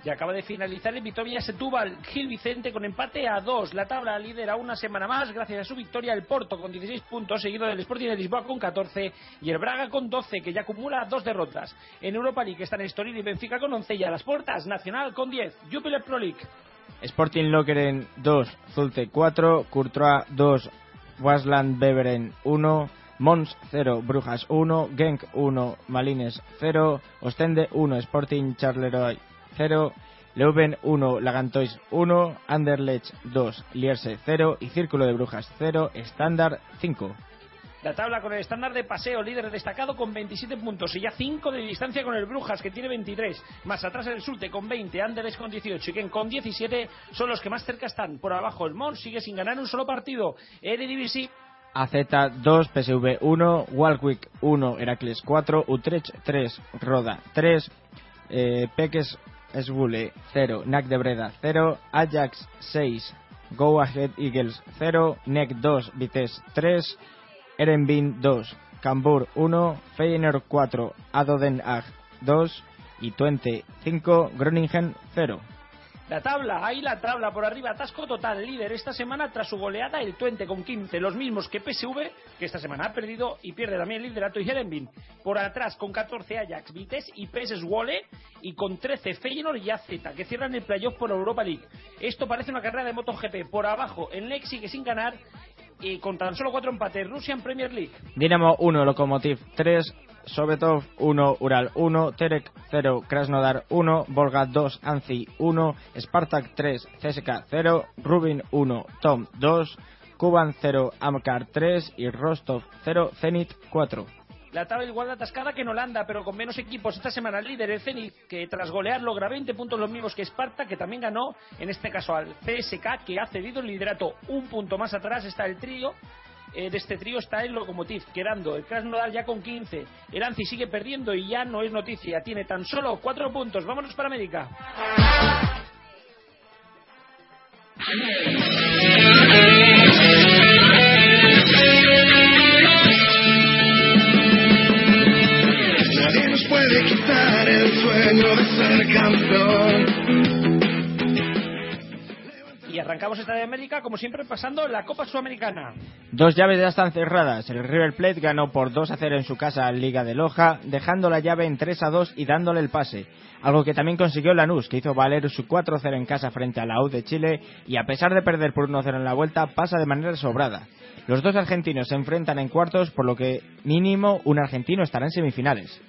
Y acaba de finalizar el Vitoria Setúbal Gil Vicente con empate a 2. La tabla lidera una semana más gracias a su victoria el Porto con 16 puntos, seguido del Sporting de Lisboa con 14 y el Braga con 12, que ya acumula dos derrotas. En Europa League están Estoril y Benfica con 11 y a las puertas Nacional con 10. Jupiler Pro League. Sporting Lokeren 2, Zulte 4, Courtois 2, Wasland Beveren 1, Mons 0, Brujas 1, Genk 1, Malines 0, Ostende 1, Sporting Charleroi 0, Leuven 1, Lagantois 1, Anderlecht 2, Lierse 0 y Círculo de Brujas 0, Standard 5. La tabla con el estándar de paseo, líder destacado con 27 puntos y ya 5 de distancia con el Brujas que tiene 23. Más atrás el Sulte con 20, Anderlecht con 18 y Ken con 17 son los que más cerca están. Por abajo el Mons sigue sin ganar un solo partido. Eredivisie AZ 2, PSV 1, Walwick 1, Heracles 4, Utrecht 3, Roda 3, eh, Peques Esbule 0, NAC de Breda 0, Ajax 6, Go Ahead Eagles 0, NEC 2, Vitesse 3, Erenbin 2, Cambur 1, Feyenoord 4, Ado Den Haag 2 y Twente 5, Groningen 0. La tabla, ahí la tabla por arriba, atasco total, líder esta semana tras su goleada el Twente con 15, los mismos que PSV, que esta semana ha perdido y pierde también el liderato y Herenbin. Por atrás con 14 Ajax, Vitesse y PSV Wole y con 13 Feyenoord y AZ, que cierran el playoff por Europa League. Esto parece una carrera de MotoGP. Por abajo, el Nex sigue sin ganar y con tan solo cuatro empates, Russian Premier League. Dinamo 1, Lokomotiv 3, Sovetov 1, Ural 1, Terek 0, Krasnodar 1, Volga 2, Anzi 1, Spartak 3, CSK 0, Rubin 1, Tom 2, Kuban 0, Amkar 3 y Rostov 0, Zenit 4. La tabla igual de atascada que en Holanda, pero con menos equipos. Esta semana el líder, el Zenit, que tras golear logra 20 puntos los mismos que Esparta, que también ganó, en este caso al CSK, que ha cedido el liderato. Un punto más atrás está el trío. Eh, de este trío está el Lokomotiv, quedando el Krasnodar ya con 15. El Anzi sigue perdiendo y ya no es noticia. Tiene tan solo 4 puntos. Vámonos para América. Nadie nos puede quitar el sueño de ser campeón. Arrancamos esta de América, como siempre, pasando la Copa Sudamericana. Dos llaves ya están cerradas. El River Plate ganó por 2 a 0 en su casa al Liga de Loja, dejando la llave en 3 a 2 y dándole el pase. Algo que también consiguió Lanús, que hizo valer su 4 0 en casa frente a la U de Chile y a pesar de perder por 1 0 en la vuelta, pasa de manera sobrada. Los dos argentinos se enfrentan en cuartos, por lo que mínimo un argentino estará en semifinales.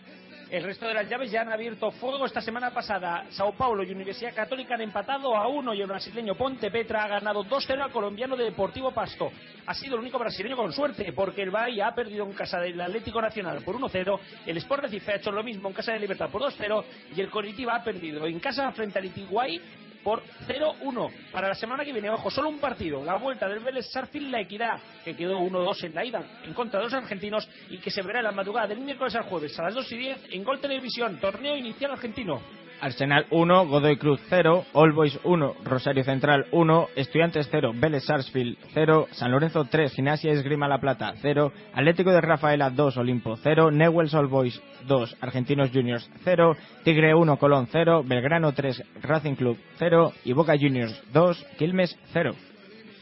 El resto de las llaves ya han abierto fuego esta semana pasada. Sao Paulo y Universidad Católica han empatado a uno y el brasileño Ponte Petra ha ganado 2-0 al colombiano de Deportivo Pasto. Ha sido el único brasileño con suerte porque el Bahía ha perdido en casa del Atlético Nacional por 1-0, el Sport Recife ha hecho lo mismo en casa de Libertad por 2-0 y el Coritiba ha perdido en casa frente al Itiguay por 0-1. Para la semana que viene, ojo, solo un partido. La vuelta del Vélez Sarfield La Equidad, que quedó 1-2 en la ida en contra de los argentinos y que se verá en la madrugada del miércoles al jueves a las 2 y 10 en Gol Televisión, torneo inicial argentino. Arsenal 1, Godoy Cruz 0, All Boys 1, Rosario Central 1, Estudiantes 0, Vélez Sarsfield 0, San Lorenzo 3, Gimnasia Esgrima La Plata 0, Atlético de Rafaela 2, Olimpo 0, Newell's All Boys 2, Argentinos Juniors 0, Tigre 1, Colón 0, Belgrano 3, Racing Club 0 y Boca Juniors 2, Quilmes 0.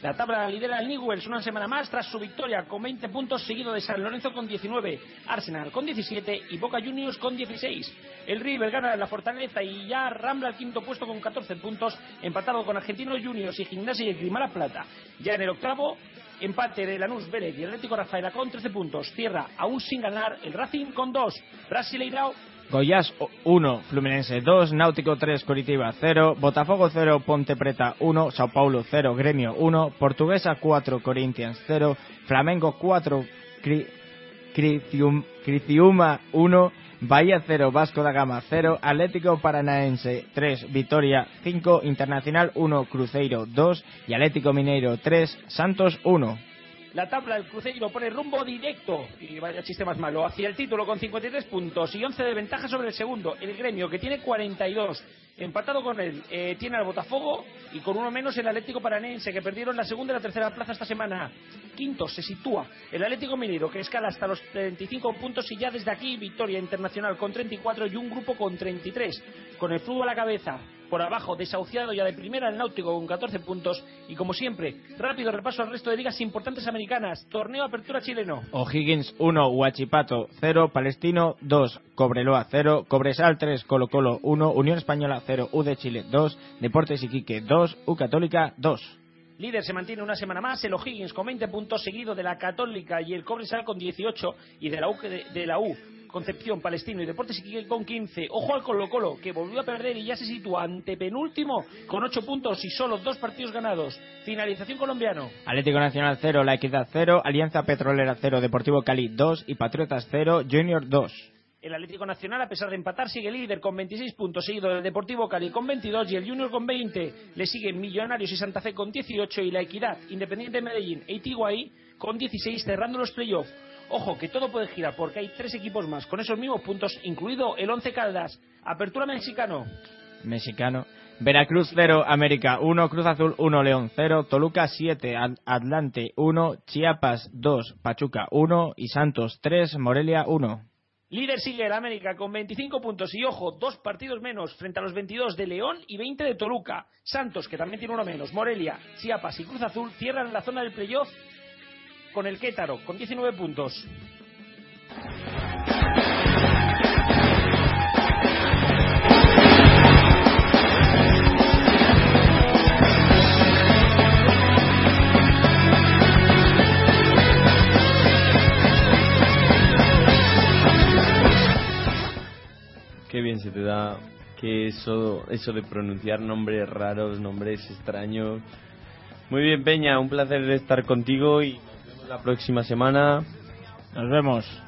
La tabla la lidera el Newells una semana más tras su victoria con 20 puntos, seguido de San Lorenzo con 19, Arsenal con 17 y Boca Juniors con 16. El River gana la Fortaleza y ya rambla al quinto puesto con 14 puntos, empatado con Argentinos Juniors y Gimnasia y Grimala Plata. Ya en el octavo, empate de Lanús Vélez y Atlético Rafaela con 13 puntos. Cierra aún sin ganar el Racing con 2. Brasileirao Goiás 1, Fluminense 2, Náutico 3, Curitiba 0, Botafogo 0, Ponte Preta 1, Sao Paulo 0, Gremio 1, Portuguesa 4, Corinthians 0, Flamengo 4, Cri- Criciúma 1, Bahía 0, Vasco da Gama 0, Atlético Paranaense 3, Vitoria 5, Internacional 1, Cruzeiro 2 y Atlético Mineiro 3, Santos 1. La tabla del Cruzeiro pone rumbo directo, y vaya chiste más malo, hacia el título con 53 puntos y 11 de ventaja sobre el segundo, el gremio que tiene 42. Empatado con él, eh, tiene al Botafogo y con uno menos el Atlético Paranense que perdieron la segunda y la tercera plaza esta semana. Quinto se sitúa el Atlético Minero que escala hasta los 35 puntos y ya desde aquí victoria internacional con 34 y un grupo con 33. Con el fútbol a la cabeza, por abajo, desahuciado ya de primera el Náutico con 14 puntos. Y como siempre, rápido repaso al resto de ligas importantes americanas. Torneo Apertura chileno. O'Higgins 1, Huachipato 0, Palestino 2, Cobreloa 0, Cobresal 3, Colo Colo 1, Unión Española 0, U de Chile 2, Deportes Iquique 2, U Católica 2. Líder se mantiene una semana más el O'Higgins con 20 puntos, seguido de la Católica y el Cobresal con 18 y de la U, de, de la U Concepción, Palestino y Deportes Iquique con 15. Ojo al Colo Colo, que volvió a perder y ya se sitúa ante penúltimo con 8 puntos y solo dos partidos ganados. Finalización colombiano. Atlético Nacional 0, La Equidad 0, Alianza Petrolera 0, Deportivo Cali 2 y Patriotas 0, Junior 2. El Atlético Nacional, a pesar de empatar, sigue líder con 26 puntos, seguido del Deportivo Cali con 22 y el Junior con 20. Le siguen Millonarios y Santa Fe con 18 y La Equidad, Independiente de Medellín e Itiguaí con 16 cerrando los playoffs. Ojo, que todo puede girar porque hay tres equipos más con esos mismos puntos, incluido el Once Caldas. Apertura mexicano. Mexicano. Veracruz 0, América 1, Cruz Azul 1, León 0, Toluca 7, Ad- Atlante 1, Chiapas 2, Pachuca 1 y Santos 3, Morelia 1. Líder sigue el América con 25 puntos y ojo, dos partidos menos frente a los 22 de León y 20 de Toluca. Santos, que también tiene uno menos, Morelia, Chiapas y Cruz Azul cierran la zona del playoff con el Quétaro con 19 puntos. Qué bien se te da que eso, eso de pronunciar nombres raros, nombres extraños. Muy bien, Peña, un placer estar contigo y la próxima semana. Nos vemos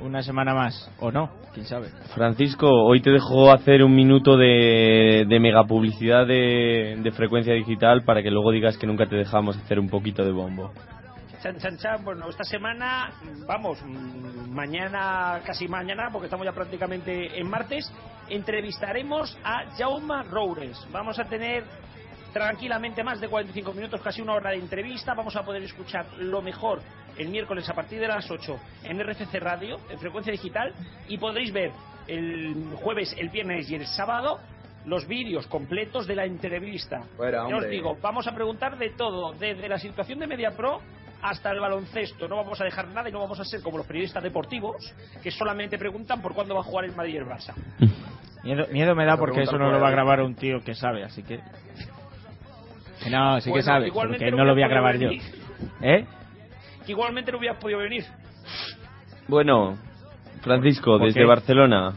una semana más, o no, quién sabe. Francisco, hoy te dejo hacer un minuto de, de mega publicidad de, de frecuencia digital para que luego digas que nunca te dejamos hacer un poquito de bombo. Chan, chan, chan. Bueno, esta semana, vamos, mm, mañana, casi mañana, porque estamos ya prácticamente en martes, entrevistaremos a Jaume Roures. Vamos a tener tranquilamente más de 45 minutos, casi una hora de entrevista. Vamos a poder escuchar lo mejor el miércoles a partir de las 8 en RFC Radio, en frecuencia digital, y podréis ver el jueves, el viernes y el sábado los vídeos completos de la entrevista. Ya os digo, vamos a preguntar de todo, desde la situación de MediaPro hasta el baloncesto. No vamos a dejar nada y no vamos a ser como los periodistas deportivos que solamente preguntan por cuándo va a jugar el Madrid y el Barça. Miedo, miedo me da porque eso no lo va a grabar un tío que sabe, así que... Que no, sí que Bueno, sabe, igualmente porque no no lo voy a grabar yo. ¿Eh? Que igualmente no hubieras podido venir. Bueno, Francisco, ¿Por desde qué? Barcelona,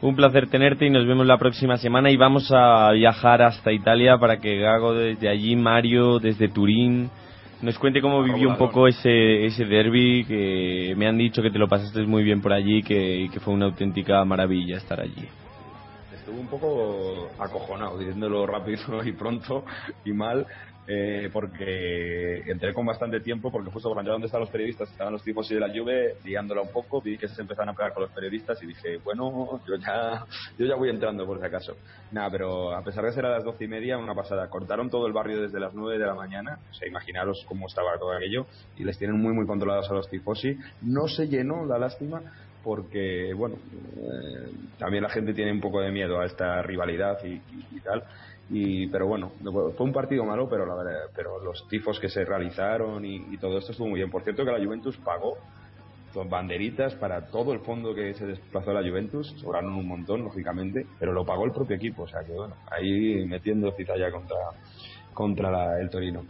un placer tenerte y nos vemos la próxima semana y vamos a viajar hasta Italia para que Gago desde allí, Mario desde Turín, nos cuente cómo vivió un poco ese, ese derby, que me han dicho que te lo pasaste muy bien por allí que, y que fue una auténtica maravilla estar allí. Estuve un poco acojonado, diciéndolo rápido [LAUGHS] y pronto y mal, eh, porque entré con bastante tiempo, porque justo por allá donde están los periodistas, estaban los tipos de la Juve, liándola un poco, vi que se empezaron a pegar con los periodistas y dije, bueno, yo ya, yo ya voy entrando por si acaso. Nada, pero a pesar de ser a las doce y media, una pasada. Cortaron todo el barrio desde las nueve de la mañana, o sea, imaginaros cómo estaba todo aquello, y les tienen muy, muy controlados a los tifosi. No se llenó, la lástima, porque, bueno, eh, también la gente tiene un poco de miedo a esta rivalidad y, y- tal. Y, pero bueno, fue un partido malo, pero la verdad, pero los tifos que se realizaron y, todo esto estuvo muy bien. Por cierto, que la Juventus pagó banderitas para todo el fondo que se desplazó a la Juventus, sobraron un montón, lógicamente, pero lo pagó el propio equipo, o sea que bueno, ahí metiendo citalla contra, contra la- el Torino.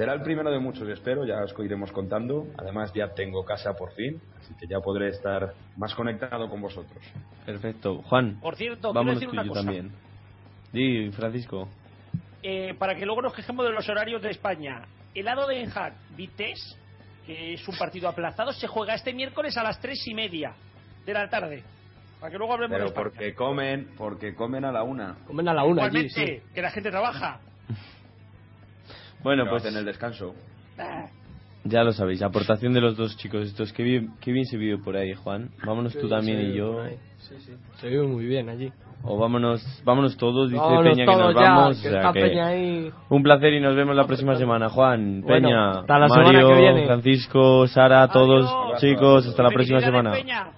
Será el primero de muchos, espero, ya os iremos contando. Además, ya tengo casa por fin, así que ya podré estar más conectado con vosotros. Perfecto. Juan, Por cierto, vámonos decir una yo cosa. también. Di, Francisco. Eh, para que luego nos quejemos de los horarios de España. El lado de Haag, Vitesse, que es un partido aplazado, se juega este miércoles a las tres y media de la tarde. Para que luego hablemos de Pero España. porque comen, porque comen a la una. Comen a la una allí, sí. que la gente trabaja. Bueno, pues hacen el descanso. Ah, ya lo sabéis, aportación de los dos chicos estos. Qué bien, qué bien se vive por ahí, Juan. Vámonos tú también y yo. Sí, sí. Se vive muy bien allí. O vámonos, vámonos todos, dice Vámonos Peña que nos ya, vamos. que o sea está que Peña ahí. Un placer y nos vemos la próxima semana. Juan, Bueno, Peña, hasta la semana Mario, que viene. Francisco, Sara, todos chicos, hasta la próxima semana. Peña.